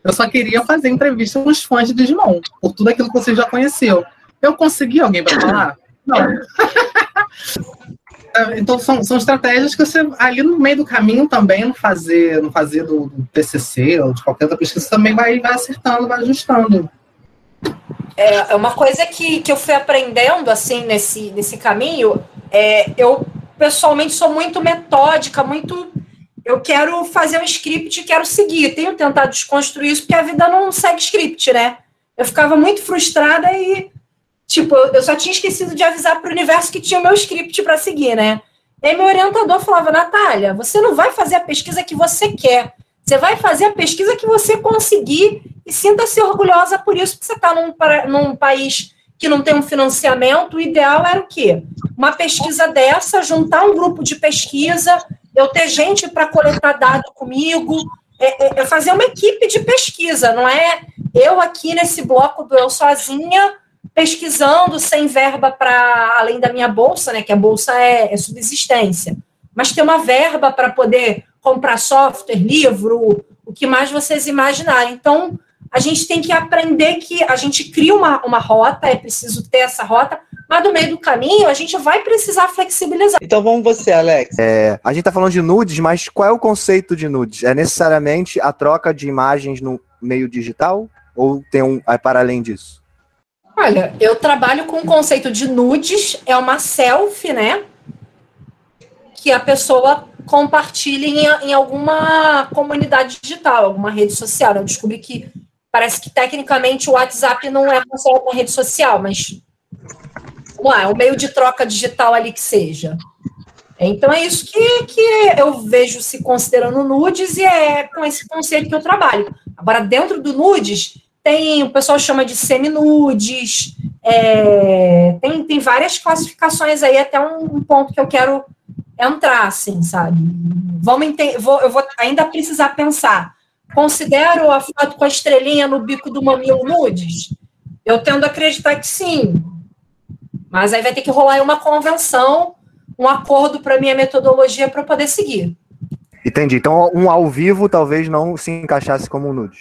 Eu só queria fazer entrevista com os fãs de Digimon, por tudo aquilo que você já conheceu. Eu consegui alguém para falar? Não. É, então são, são estratégias que você ali no meio do caminho também não fazer não fazer do, do TCC ou de qualquer outra pesquisa também vai, vai acertando vai ajustando é, é uma coisa que, que eu fui aprendendo assim nesse, nesse caminho é, eu pessoalmente sou muito metódica muito eu quero fazer um script quero seguir tenho tentado desconstruir isso porque a vida não segue script né eu ficava muito frustrada e Tipo, eu só tinha esquecido de avisar para o universo que tinha o meu script para seguir, né? E aí meu orientador falava, Natália, você não vai fazer a pesquisa que você quer. Você vai fazer a pesquisa que você conseguir e sinta-se orgulhosa por isso, porque você está num, num país que não tem um financiamento. O ideal era o quê? Uma pesquisa dessa, juntar um grupo de pesquisa, eu ter gente para coletar dado comigo, é, é, é fazer uma equipe de pesquisa, não é eu aqui nesse bloco do eu sozinha pesquisando sem verba para além da minha bolsa, né? Que a bolsa é, é subsistência, mas ter uma verba para poder comprar software, livro, o que mais vocês imaginarem. Então, a gente tem que aprender que a gente cria uma, uma rota, é preciso ter essa rota, mas no meio do caminho a gente vai precisar flexibilizar. Então vamos você, Alex. É, a gente está falando de nudes, mas qual é o conceito de nudes? É necessariamente a troca de imagens no meio digital? Ou tem um é para além disso? Olha, eu trabalho com o conceito de nudes, é uma selfie, né? Que a pessoa compartilha em, em alguma comunidade digital, alguma rede social. Eu descobri que parece que tecnicamente o WhatsApp não é considerado uma rede social, mas lá, é um meio de troca digital ali que seja. Então é isso que, que eu vejo se considerando nudes e é com esse conceito que eu trabalho. Agora, dentro do nudes, tem, o pessoal chama de seminudes, é, tem, tem várias classificações aí, até um, um ponto que eu quero entrar, assim, sabe? Vamos vou, eu vou ainda precisar pensar. Considero a foto com a estrelinha no bico do mamilo nudes? Eu tendo a acreditar que sim. Mas aí vai ter que rolar uma convenção, um acordo para minha metodologia para poder seguir. Entendi. Então, um ao vivo talvez não se encaixasse como um nude.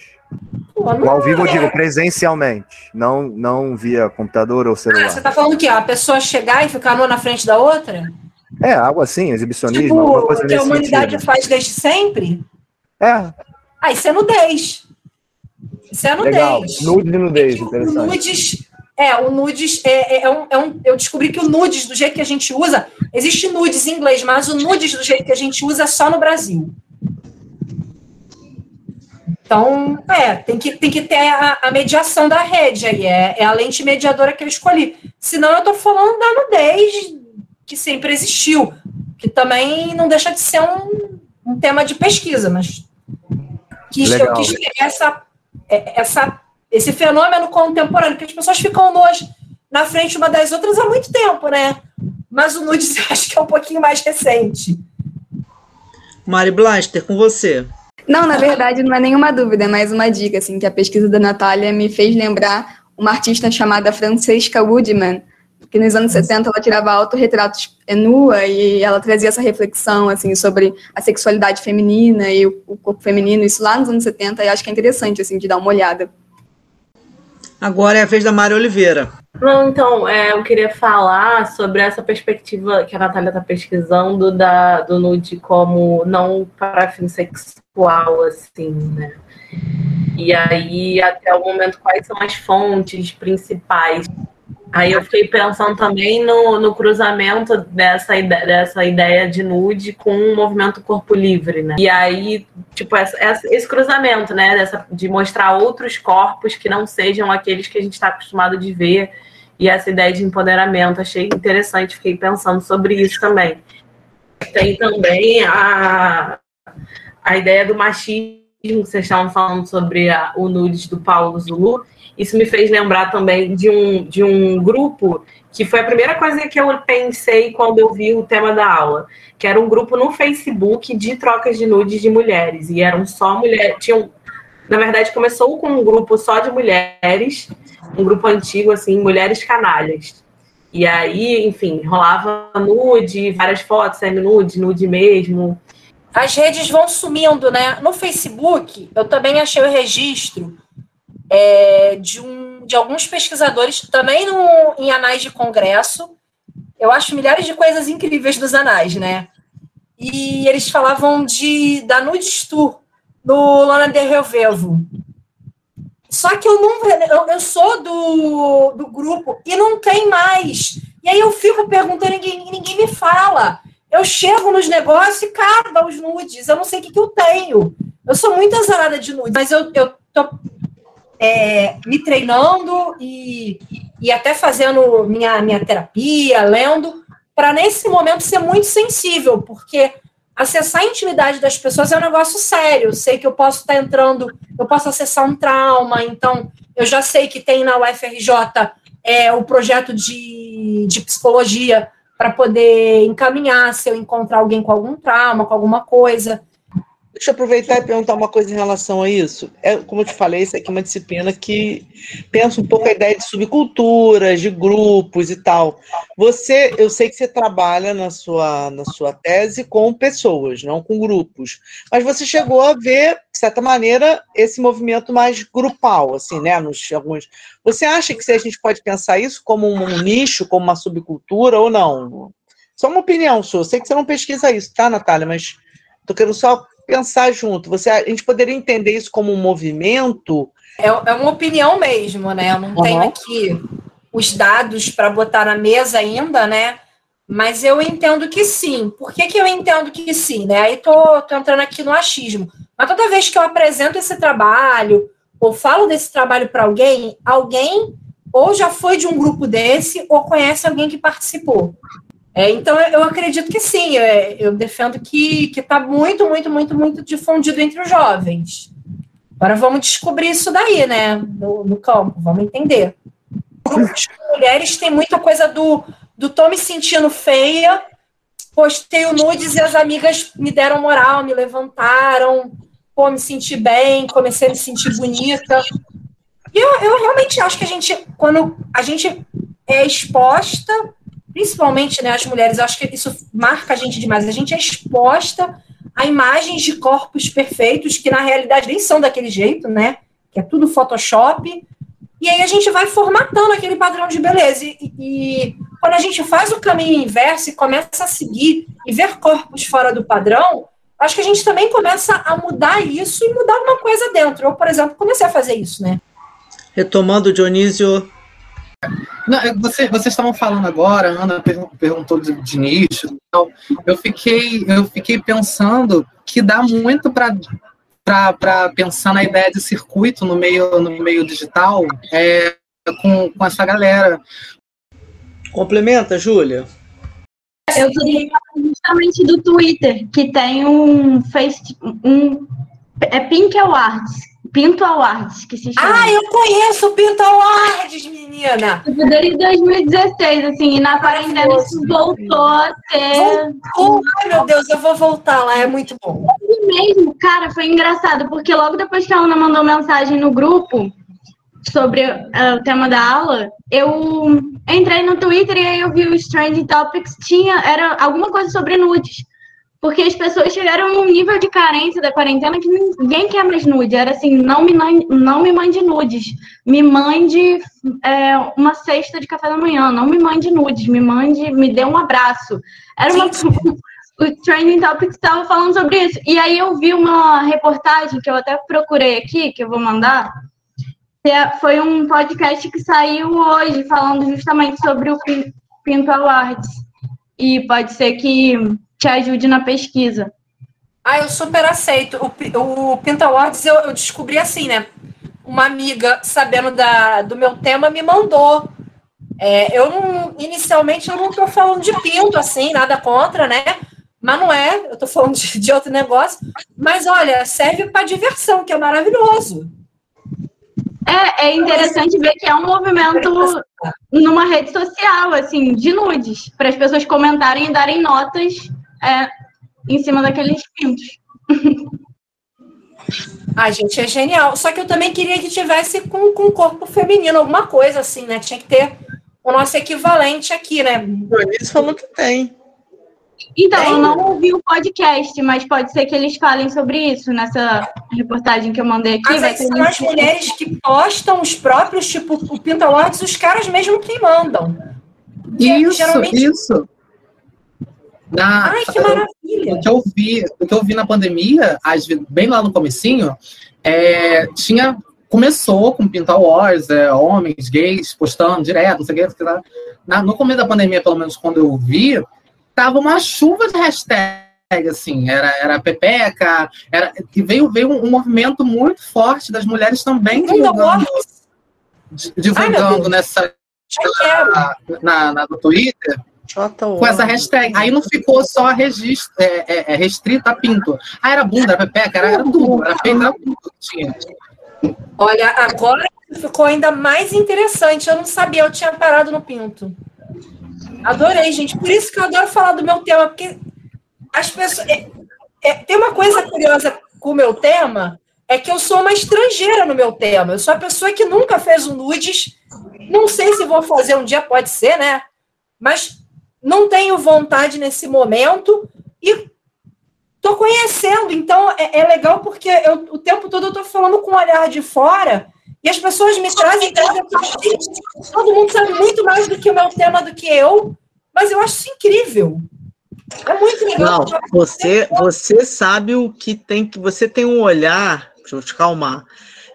o ao vivo, eu digo presencialmente, não, não via computador ou celular. Ah, você está falando que a pessoa chegar e ficar numa na frente da outra? É, algo assim, exibicionismo. Tipo, coisa que a humanidade sentido. faz desde sempre? É. Ah, isso é nudez. Isso é nudez. Legal. Nudes e nudez, é interessante. Nudes, é, o nudes é, é, é, um, é um. Eu descobri que o nudes, do jeito que a gente usa, existe nudes em inglês, mas o nudes do jeito que a gente usa é só no Brasil. Então, é, tem que, tem que ter a, a mediação da rede aí, é, é, a lente mediadora que eu escolhi. Senão eu estou falando da nudez que sempre existiu, que também não deixa de ser um, um tema de pesquisa, mas quis, eu quis ter essa, é, essa, esse fenômeno contemporâneo, que as pessoas ficam nos, na frente uma das outras há muito tempo, né? Mas o nudes acho que é um pouquinho mais recente. Mari Blaster, com você. Não, na verdade, não é nenhuma dúvida, é mais uma dica, assim, que a pesquisa da Natália me fez lembrar uma artista chamada Francesca Woodman, que nos anos 70 ela tirava autorretratos nua e ela trazia essa reflexão assim sobre a sexualidade feminina e o, o corpo feminino, isso lá nos anos 70, e acho que é interessante assim de dar uma olhada. Agora é a vez da Mari Oliveira. Não, então, é, eu queria falar sobre essa perspectiva que a Natália está pesquisando da, do nude como não para fim sexual, assim, né? E aí, até o momento, quais são as fontes principais Aí eu fiquei pensando também no, no cruzamento dessa, ideia, dessa ideia de nude com o movimento corpo livre, né? E aí, tipo, essa, essa, esse cruzamento, né? Dessa, de mostrar outros corpos que não sejam aqueles que a gente está acostumado de ver. E essa ideia de empoderamento, achei interessante, fiquei pensando sobre isso também. Tem também a, a ideia do machismo, vocês estavam falando sobre a, o nudes do Paulo Zulu isso me fez lembrar também de um, de um grupo que foi a primeira coisa que eu pensei quando eu vi o tema da aula, que era um grupo no Facebook de trocas de nudes de mulheres, e eram só mulheres, tinham, na verdade, começou com um grupo só de mulheres, um grupo antigo, assim, mulheres canalhas. E aí, enfim, rolava nude, várias fotos, semi-nude, nude mesmo. As redes vão sumindo, né? No Facebook, eu também achei o registro é, de, um, de alguns pesquisadores, também no, em anais de congresso. Eu acho milhares de coisas incríveis nos anais, né? E eles falavam de da Nudes Tour no Lona de Rio Vevo. Só que eu não eu, eu sou do, do grupo e não tem mais. E aí eu fico perguntando, ninguém, ninguém me fala. Eu chego nos negócios e acaba os nudes. Eu não sei o que, que eu tenho. Eu sou muito azarada de nudes, mas eu, eu tô é, me treinando e, e até fazendo minha, minha terapia, lendo, para nesse momento ser muito sensível, porque acessar a intimidade das pessoas é um negócio sério. Eu sei que eu posso estar entrando, eu posso acessar um trauma, então eu já sei que tem na UFRJ é, o projeto de, de psicologia para poder encaminhar se eu encontrar alguém com algum trauma, com alguma coisa. Deixa eu aproveitar e perguntar uma coisa em relação a isso. É, como eu te falei, isso aqui é uma disciplina que pensa um pouco a ideia de subculturas, de grupos e tal. Você, eu sei que você trabalha na sua, na sua tese com pessoas, não com grupos. Mas você chegou a ver, de certa maneira, esse movimento mais grupal, assim, né? Nos, alguns... Você acha que a gente pode pensar isso como um nicho, como uma subcultura ou não? Só uma opinião sua. Eu sei que você não pesquisa isso, tá, Natália? Mas tô querendo só pensar junto. Você, a gente poderia entender isso como um movimento? É, é uma opinião mesmo, né? Eu não uhum. tenho aqui os dados para botar na mesa ainda, né? Mas eu entendo que sim. Por que, que eu entendo que sim? Né? Aí tô, tô entrando aqui no achismo. Mas toda vez que eu apresento esse trabalho, ou falo desse trabalho para alguém, alguém ou já foi de um grupo desse, ou conhece alguém que participou. É, então, eu acredito que sim, é, eu defendo que está muito, muito, muito, muito difundido entre os jovens. Agora vamos descobrir isso daí, né, no, no campo, vamos entender. grupos mulheres tem muita coisa do, do tô me sentindo feia, postei o nudes e as amigas me deram moral, me levantaram, pô, me senti bem, comecei a me sentir bonita. E eu, eu realmente acho que a gente, quando a gente é exposta, principalmente né, as mulheres, acho que isso marca a gente demais, a gente é exposta a imagens de corpos perfeitos que na realidade nem são daquele jeito, né? Que é tudo Photoshop. E aí a gente vai formatando aquele padrão de beleza. E, e quando a gente faz o caminho inverso e começa a seguir e ver corpos fora do padrão, acho que a gente também começa a mudar isso e mudar alguma coisa dentro. Eu, por exemplo, comecei a fazer isso, né? Retomando, Dionísio. Não, é, você, vocês estavam falando agora, a Ana perguntou de, de nicho. Então, eu fiquei, eu fiquei pensando que dá muito para pensar na ideia de circuito no meio, no meio digital é, com, com essa galera. Complementa, Júlia. Eu queria justamente do Twitter, que tem um face um é Pink Awards, Pinto Awards, que se chama. Ah, eu conheço o Pinto Awards, menina! Desde 2016, assim, e na quarentena isso voltou a ser. Oh, ai, meu Deus, eu vou voltar lá, é muito bom. É mesmo, cara, foi engraçado, porque logo depois que a Ana mandou mensagem no grupo sobre uh, o tema da aula, eu entrei no Twitter e aí eu vi os Trending Topics, tinha, era alguma coisa sobre nudes. Porque as pessoas chegaram num nível de carência da quarentena que ninguém quer mais nude. Era assim, não me, não me mande nudes. Me mande é, uma cesta de café da manhã. Não me mande nudes. Me mande, me dê um abraço. Era uma... O Training Topics estava falando sobre isso. E aí eu vi uma reportagem que eu até procurei aqui, que eu vou mandar. É, foi um podcast que saiu hoje, falando justamente sobre o Pinto Awards. E pode ser que te ajude na pesquisa. Ah, eu super aceito. O, o Pinta Awards eu, eu descobri assim, né? Uma amiga, sabendo da, do meu tema, me mandou. É, eu não, inicialmente eu não estou falando de pinto, assim, nada contra, né? Mas não é, eu estou falando de, de, outro negócio. Mas olha, serve para diversão, que é maravilhoso. É, é interessante ver que é um movimento numa rede social, assim, de nudes, para as pessoas comentarem e darem notas é, em cima daqueles pintos. A gente, é genial. Só que eu também queria que tivesse com, com corpo feminino, alguma coisa assim, né? Tinha que ter o nosso equivalente aqui, né? Eles falou que tem. Então, tem? eu não ouvi o podcast, mas pode ser que eles falem sobre isso nessa reportagem que eu mandei aqui. Mas são as mulheres que postam os próprios, tipo, o Pinta Awards, os caras mesmo que mandam. Isso, geralmente... isso. Na, Ai, que maravilha! O que eu vi, o que eu vi na pandemia, bem lá no comecinho, é, tinha começou com Pinta Wars, é, homens, gays, postando direto, não sei o que. Na, no começo da pandemia, pelo menos quando eu vi, tava uma chuva de hashtag, assim, era, era Pepeca, era, e veio, veio um, um movimento muito forte das mulheres também divulgando, divulgando Ai, nessa na, na, na, no Twitter com essa hashtag. Aí não ficou só registro, é, é, é restrito a pinto. Ah, era bunda, era pepeca, era, era tudo, era peito, era tudo que tinha. Olha, agora ficou ainda mais interessante. Eu não sabia, eu tinha parado no pinto. Adorei, gente. Por isso que eu adoro falar do meu tema, porque as pessoas. É, é, tem uma coisa curiosa com o meu tema, é que eu sou uma estrangeira no meu tema. Eu sou a pessoa que nunca fez um nudes. Não sei se vou fazer um dia, pode ser, né? Mas não tenho vontade nesse momento e estou conhecendo. Então, é, é, legal porque eu, o tempo todo eu estou falando com o olhar de fora e as pessoas me trazem todo mundo sabe muito mais do que o meu tema do que eu, mas eu acho isso incrível. É muito legal. Não, você, você sabe o que tem que. Você tem um olhar. Deixa eu te calmar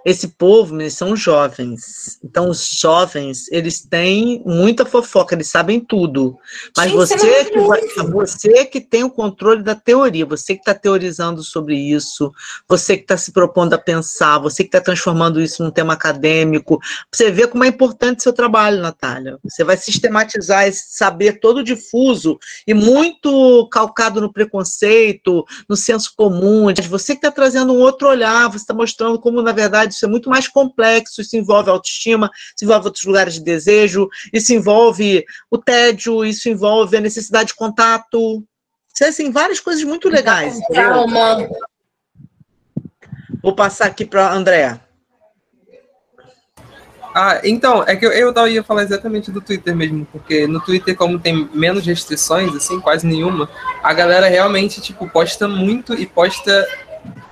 esse povo, eles são jovens. Então, os jovens, eles têm muita fofoca, eles sabem tudo. Mas você, que vai, você que tem o controle da teoria, você que está teorizando sobre isso, você que está se propondo a pensar, você que está transformando isso num tema acadêmico, você vê como é importante seu trabalho, Natália. Você vai sistematizar esse saber todo difuso e muito calcado no preconceito, no senso comum. Você que está trazendo um outro olhar, você está mostrando como, na verdade, verdade, isso é muito mais complexo, isso envolve autoestima, isso envolve outros lugares de desejo, isso envolve o tédio, isso envolve a necessidade de contato. Isso é, assim, várias coisas muito legais. Calma. Vou passar aqui para a Andréa. Ah, então, é que eu, eu ia falar exatamente do Twitter mesmo, porque no Twitter, como tem menos restrições, assim, quase nenhuma, a galera realmente, tipo, posta muito e posta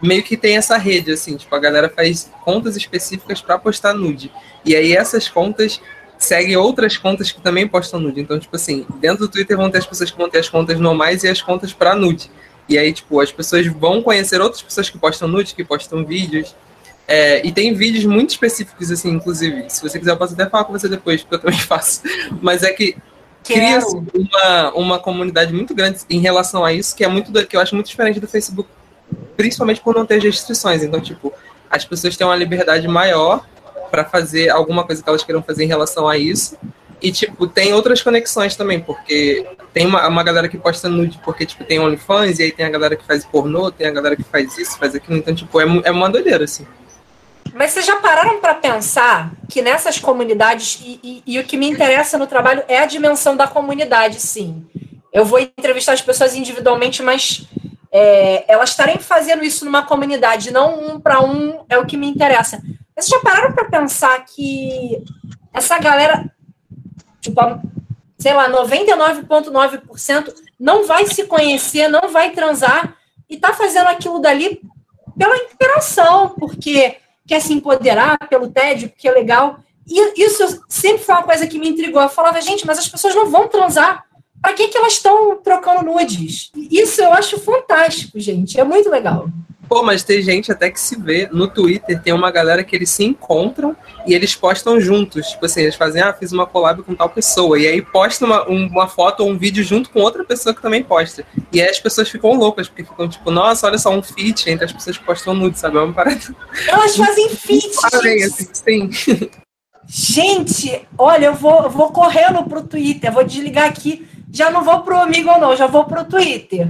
meio que tem essa rede, assim, tipo, a galera faz contas específicas para postar nude. E aí essas contas seguem outras contas que também postam nude. Então, tipo assim, dentro do Twitter vão ter as pessoas que vão ter as contas normais e as contas para nude. E aí, tipo, as pessoas vão conhecer outras pessoas que postam nude, que postam vídeos. É, e tem vídeos muito específicos, assim, inclusive. Se você quiser, eu posso até falar com você depois, porque eu também faço. Mas é que cria uma, uma comunidade muito grande em relação a isso, que é muito que eu acho muito diferente do Facebook, principalmente por não ter restrições. Então, tipo, as pessoas têm uma liberdade maior para fazer alguma coisa que elas queiram fazer em relação a isso. E, tipo, tem outras conexões também, porque tem uma, uma galera que posta nude porque, tipo, tem OnlyFans, e aí tem a galera que faz pornô, tem a galera que faz isso, faz aquilo. Então, tipo, é, é uma doideira, assim. Mas vocês já pararam para pensar que nessas comunidades, e, e, e, o que me interessa no trabalho é a dimensão da comunidade, sim. Eu vou entrevistar as pessoas individualmente, mas é, elas estarem fazendo isso numa comunidade, não um para um, é o que me interessa. Vocês já pararam para pensar que essa galera, tipo, sei lá, 99,9% não vai se conhecer, não vai transar e tá fazendo aquilo dali pela interação, porque quer se empoderar pelo TED, porque é legal. E isso sempre foi uma coisa que me intrigou. Eu falava, gente, mas as pessoas não vão transar. Para que, que elas estão trocando nudes? Isso eu acho fantástico, gente. É muito legal. Pô, mas tem gente até que se vê no Twitter, tem uma galera que eles se encontram e eles postam juntos. Tipo assim, eles fazem, ah, fiz uma collab com tal pessoa. E aí posta uma, uma foto ou um vídeo junto com outra pessoa que também posta. E aí as pessoas ficam loucas, porque ficam tipo, nossa, olha só, um feat entre as pessoas que postam nude, sabe? É uma parada. Elas fazem feat. Assim, sim. Gente, olha, eu vou, eu vou correndo pro Twitter, vou desligar aqui. Já não vou pro amigo ou não, já vou pro Twitter.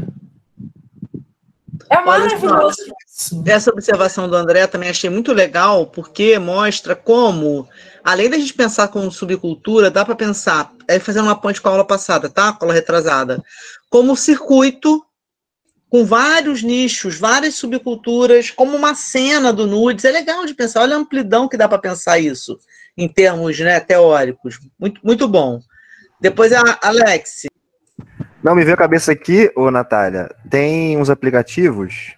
É maravilhoso. Essa observação do André também achei muito legal, porque mostra como, além da gente pensar como subcultura, dá para pensar, é fazendo uma ponte com a aula passada, tá? Com a aula retrasada, como circuito com vários nichos, várias subculturas, como uma cena do nudes. É legal de pensar, olha a amplidão que dá para pensar isso, em termos né, teóricos. Muito, muito bom. Depois a Alex. Não, me veio a cabeça aqui, ô Natália, tem uns aplicativos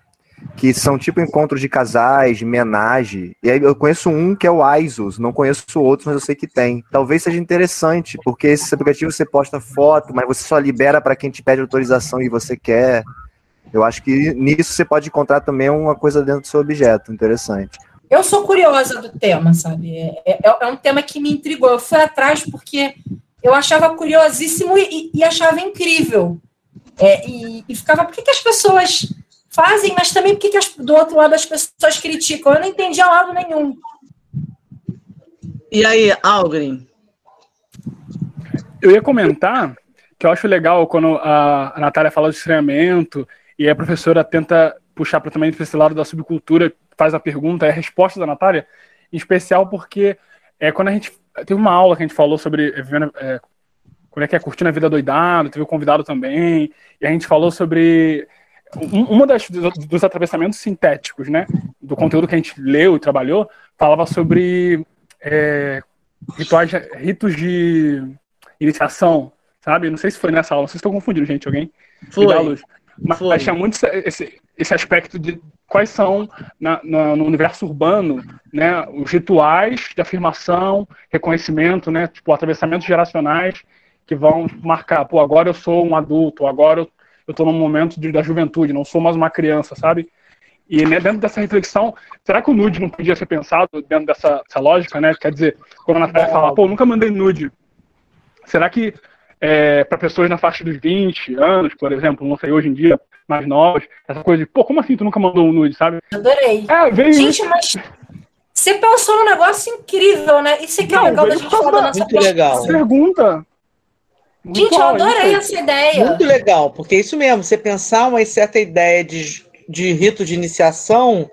que são tipo encontros de casais, menage. E aí eu conheço um que é o ISOS, não conheço outros, mas eu sei que tem. Talvez seja interessante, porque esse aplicativo você posta foto, mas você só libera para quem te pede autorização e você quer. Eu acho que nisso você pode encontrar também uma coisa dentro do seu objeto, interessante. Eu sou curiosa do tema, sabe? É, é, é um tema que me intrigou. Eu fui atrás porque eu achava curiosíssimo e, e achava incrível. É, e, e, ficava, por que, que as pessoas fazem, mas também por que, que as, do outro lado as pessoas criticam? Eu não entendia lado nenhum. E aí, Algrim? Eu ia comentar que eu acho legal quando a, a Natália fala de estranhamento e a professora tenta puxar para também para esse lado da subcultura, faz a pergunta, é a resposta da Natália, em especial porque é quando a gente teve uma aula que a gente falou sobre é, como é que é curtindo a vida doidado, teve um convidado também, e a gente falou sobre um, uma das dos atravessamentos sintéticos, né, do conteúdo que a gente leu e trabalhou, falava sobre é, rituais, ritos de iniciação, sabe? Não sei se foi nessa aula, vocês estão confundindo, gente, alguém? Foi. Mas, mas tinha muito esse, esse aspecto de quais são na, na, no universo urbano, né, os rituais de afirmação, reconhecimento, né, tipo atravessamentos geracionais que vão marcar, pô, agora eu sou um adulto, agora eu, eu tô num momento de, da juventude, não sou mais uma criança, sabe? E né, dentro dessa reflexão, será que o nude não podia ser pensado dentro dessa, dessa lógica, né? Quer dizer, quando a Natália fala, pô, nunca mandei nude, será que é, para pessoas na faixa dos 20 anos, por exemplo, não sei, hoje em dia, mais novas, essa coisa de, pô, como assim tu nunca mandou um nude, sabe? Adorei. É, veio Gente, mas você pensou num negócio incrível, né? Isso aqui é legal da gente falar da nossa Muito legal. pergunta. Muito gente, eu adorei essa ideia. Muito legal, porque é isso mesmo, você pensar uma certa ideia de, de rito de iniciação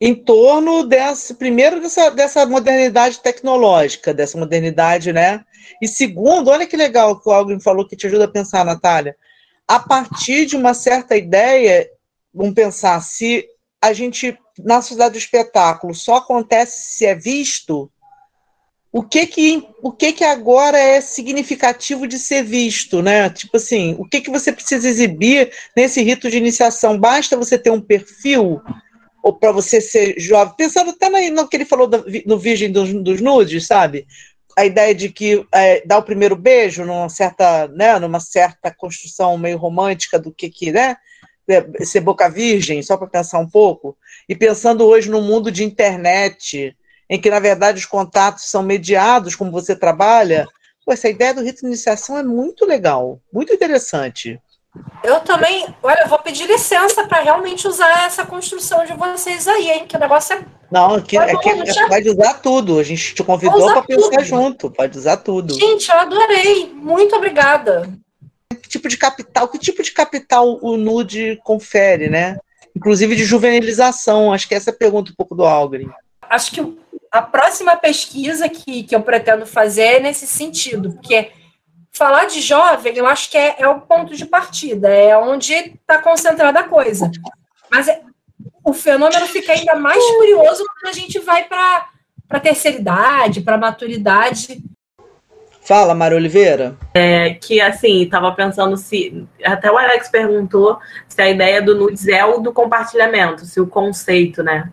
em torno dessa, primeiro, dessa, dessa modernidade tecnológica, dessa modernidade, né? E segundo, olha que legal que o Algrim falou que te ajuda a pensar, Natália. A partir de uma certa ideia, vamos pensar, se a gente, na sociedade do espetáculo, só acontece se é visto, o que que, o que que agora é significativo de ser visto, né? Tipo assim, o que que você precisa exibir nesse rito de iniciação? Basta você ter um perfil ou para você ser jovem, pensando até no que ele falou do, no Virgem dos, dos Nudes, sabe? A ideia de que é, dar o primeiro beijo numa certa, né, numa certa construção meio romântica do que que, né, é, ser boca virgem, só para pensar um pouco, e pensando hoje no mundo de internet, em que, na verdade, os contatos são mediados, como você trabalha, pô, essa ideia do rito de iniciação é muito legal, muito interessante. Eu também, olha, eu vou pedir licença para realmente usar essa construção de vocês aí, hein? Que o negócio é. Não, aqui, é aqui, é, pode usar tudo. A gente te convidou para pensar junto, pode usar tudo. Gente, eu adorei. Muito obrigada. Que tipo de capital? Que tipo de capital o Nude confere, né? Inclusive de juvenilização. Acho que essa é a pergunta um pouco do Algren. Acho que a próxima pesquisa que, que eu pretendo fazer é nesse sentido, porque falar de jovem, eu acho que é, é o ponto de partida, é onde está concentrada a coisa. Mas é, o fenômeno fica ainda mais curioso quando a gente vai para a terceira idade, para a maturidade. Fala, Mara Oliveira. É, que assim, estava pensando se. Até o Alex perguntou se a ideia do nudes é o do compartilhamento, se o conceito, né?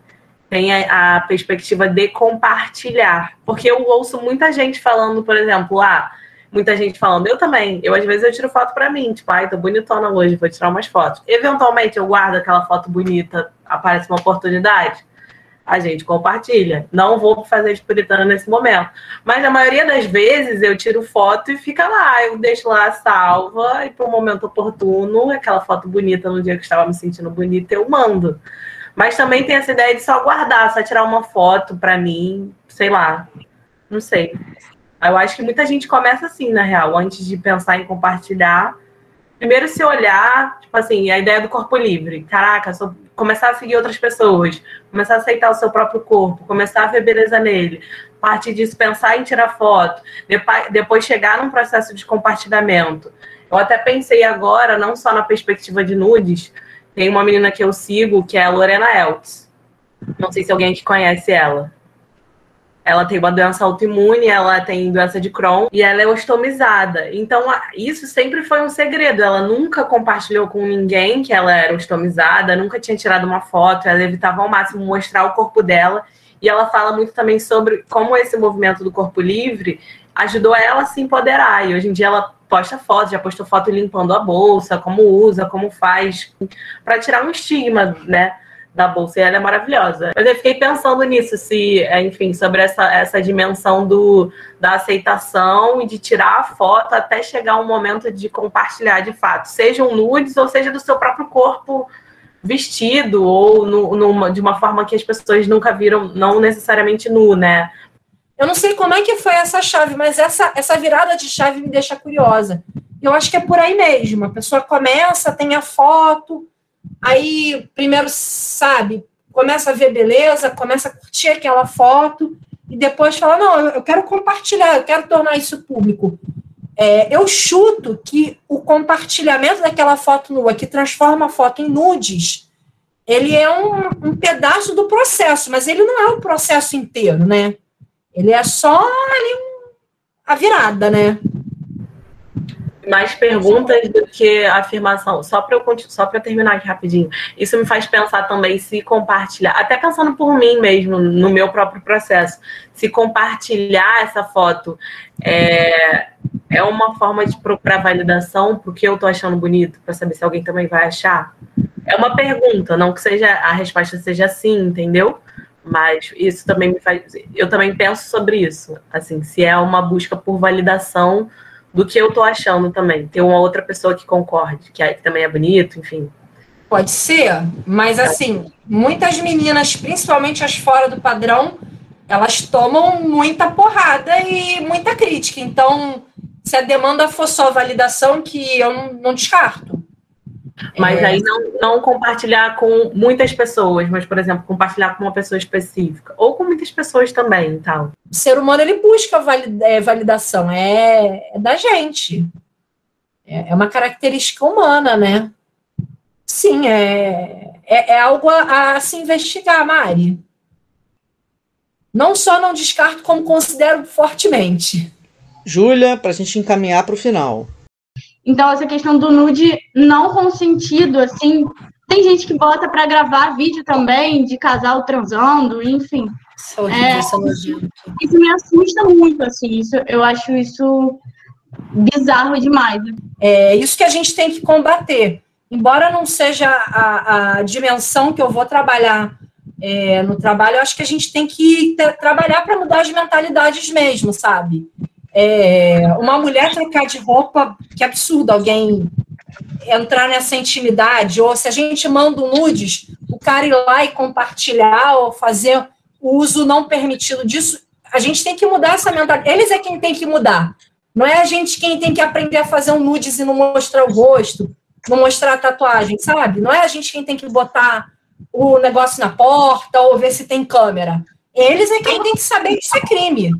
Tem a, a perspectiva de compartilhar. Porque eu ouço muita gente falando, por exemplo, ah, muita gente falando, eu também. Eu, às vezes, eu tiro foto para mim, tipo, ai, tô bonitona hoje, vou tirar umas fotos. Eventualmente, eu guardo aquela foto bonita, aparece uma oportunidade, a gente compartilha. Não vou fazer de puritana nesse momento. Mas, na maioria das vezes, eu tiro foto e fica lá. Eu deixo lá salva e, para o momento oportuno, aquela foto bonita no dia que eu estava me sentindo bonita, eu mando. Mas também tem essa ideia de só guardar, só tirar uma foto para mim, sei lá. Não sei. Eu acho que muita gente começa assim, na real, antes de pensar em compartilhar. Primeiro se olhar, tipo assim, a ideia do corpo livre. Caraca, só começar a seguir outras pessoas, começar a aceitar o seu próprio corpo, começar a ver beleza nele. A partir disso, pensar em tirar foto, depois chegar num processo de compartilhamento. Eu até pensei agora, não só na perspectiva de nudes, tem uma menina que eu sigo, que é a Lorena Eltz. Não sei se alguém aqui conhece ela. Ela tem uma doença autoimune, ela tem doença de Crohn e ela é ostomizada. Então, isso sempre foi um segredo. Ela nunca compartilhou com ninguém que ela era ostomizada, nunca tinha tirado uma foto, ela evitava ao máximo mostrar o corpo dela. E ela fala muito também sobre como esse movimento do corpo livre ajudou ela a se empoderar. E hoje em dia ela posta foto, já postou foto limpando a bolsa, como usa, como faz, para tirar um estigma, né? Da bolsa e ela é maravilhosa. Mas eu fiquei pensando nisso, se, é, enfim, sobre essa, essa dimensão do, da aceitação e de tirar a foto até chegar um momento de compartilhar de fato, sejam nudes ou seja do seu próprio corpo vestido ou no, numa, de uma forma que as pessoas nunca viram, não necessariamente nu, né? Eu não sei como é que foi essa chave, mas essa, essa virada de chave me deixa curiosa. Eu acho que é por aí mesmo. A pessoa começa, tem a foto, Aí, primeiro, sabe, começa a ver beleza, começa a curtir aquela foto, e depois fala: não, eu quero compartilhar, eu quero tornar isso público. É, eu chuto que o compartilhamento daquela foto nua, que transforma a foto em nudes, ele é um, um pedaço do processo, mas ele não é o processo inteiro, né? Ele é só ali um, a virada, né? Mais perguntas do que afirmação. Só para eu só para terminar aqui rapidinho. Isso me faz pensar também se compartilhar, até pensando por mim mesmo no meu próprio processo, se compartilhar essa foto é, é uma forma de procurar validação porque eu tô achando bonito para saber se alguém também vai achar. É uma pergunta, não que seja a resposta seja sim, entendeu? Mas isso também me faz. Eu também penso sobre isso. Assim, se é uma busca por validação do que eu tô achando também. Ter uma outra pessoa que concorde, que, que também é bonito, enfim. Pode ser, mas assim, muitas meninas, principalmente as fora do padrão, elas tomam muita porrada e muita crítica. Então, se a demanda for só validação, que eu não, não descarto. Mas é. aí não, não compartilhar com muitas pessoas, mas, por exemplo, compartilhar com uma pessoa específica. Ou com muitas pessoas também, tal. O ser humano, ele busca é, validação. É, é da gente. É, é uma característica humana, né? Sim, é, é, é algo a, a se investigar, Mari. Não só não descarto, como considero fortemente. Júlia, para a gente encaminhar para o final. Então, essa questão do nude não consentido, assim, tem gente que bota para gravar vídeo também de casal transando, enfim. É, isso, isso me assusta muito, assim, isso, eu acho isso bizarro demais. É isso que a gente tem que combater. Embora não seja a, a dimensão que eu vou trabalhar é, no trabalho, eu acho que a gente tem que trabalhar para mudar as mentalidades mesmo, sabe? É, uma mulher trocar de roupa, que absurdo alguém entrar nessa intimidade, ou se a gente manda um nudes, o cara ir lá e compartilhar ou fazer o uso não permitido disso, a gente tem que mudar essa mentalidade. Eles é quem tem que mudar. Não é a gente quem tem que aprender a fazer um nudes e não mostrar o rosto, não mostrar a tatuagem, sabe? Não é a gente quem tem que botar o negócio na porta ou ver se tem câmera. Eles é quem tem que saber que isso é crime.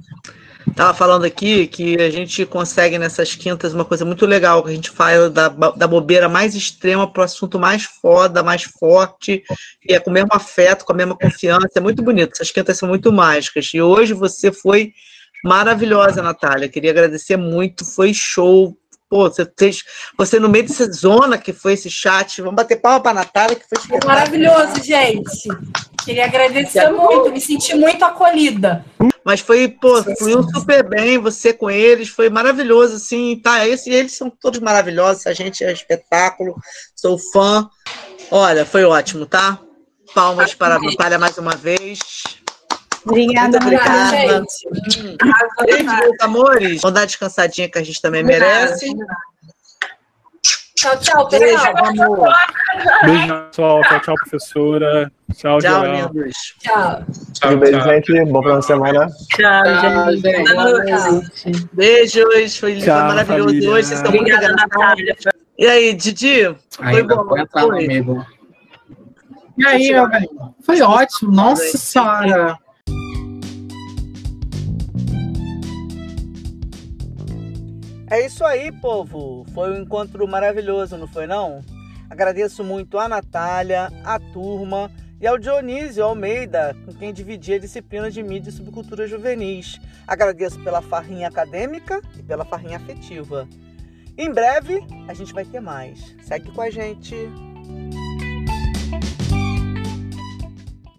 Tava falando aqui que a gente consegue nessas quintas uma coisa muito legal, que a gente faz da, da bobeira mais extrema para o assunto mais foda, mais forte, e é com o mesmo afeto, com a mesma confiança. É muito bonito. Essas quintas são muito mágicas. E hoje você foi maravilhosa, Natália. Queria agradecer muito. Foi show. Pô, você fez. Você no meio dessa zona que foi esse chat. Vamos bater palma para a Natália, que foi Maravilhoso, gente. Queria agradecer muito, me senti muito acolhida. Mas foi, pô, fluiu super bem, você com eles, foi maravilhoso, assim, tá? Esse, eles são todos maravilhosos, a gente é espetáculo, sou fã. Olha, foi ótimo, tá? Palmas para a Natália mais uma vez. Obrigada, Muito obrigada. Hum. Beijo, amores. Vamos dar descansadinha que a gente também merece. Tchau, tchau, Beijo, amor. Beijo, pessoal. Tchau, tchau, professora. Tchau, tchau, geral. Tchau. Tchau, beijo, tchau. gente. Bom final de semana. Tchau, tchau gente. Beijos. Foi, tchau, foi maravilhoso família. hoje. Vocês estão muito Natália. E aí, Didi? Foi bom. Foi entrar amigo. E aí, meu velho? Foi ótimo. Nossa Senhora. É isso aí, povo. Foi um encontro maravilhoso, não foi não? Agradeço muito a Natália, a turma e ao Dionísio Almeida, com quem dividi a disciplina de mídia e subcultura juvenis. Agradeço pela farrinha acadêmica e pela farrinha afetiva. Em breve, a gente vai ter mais. Segue com a gente.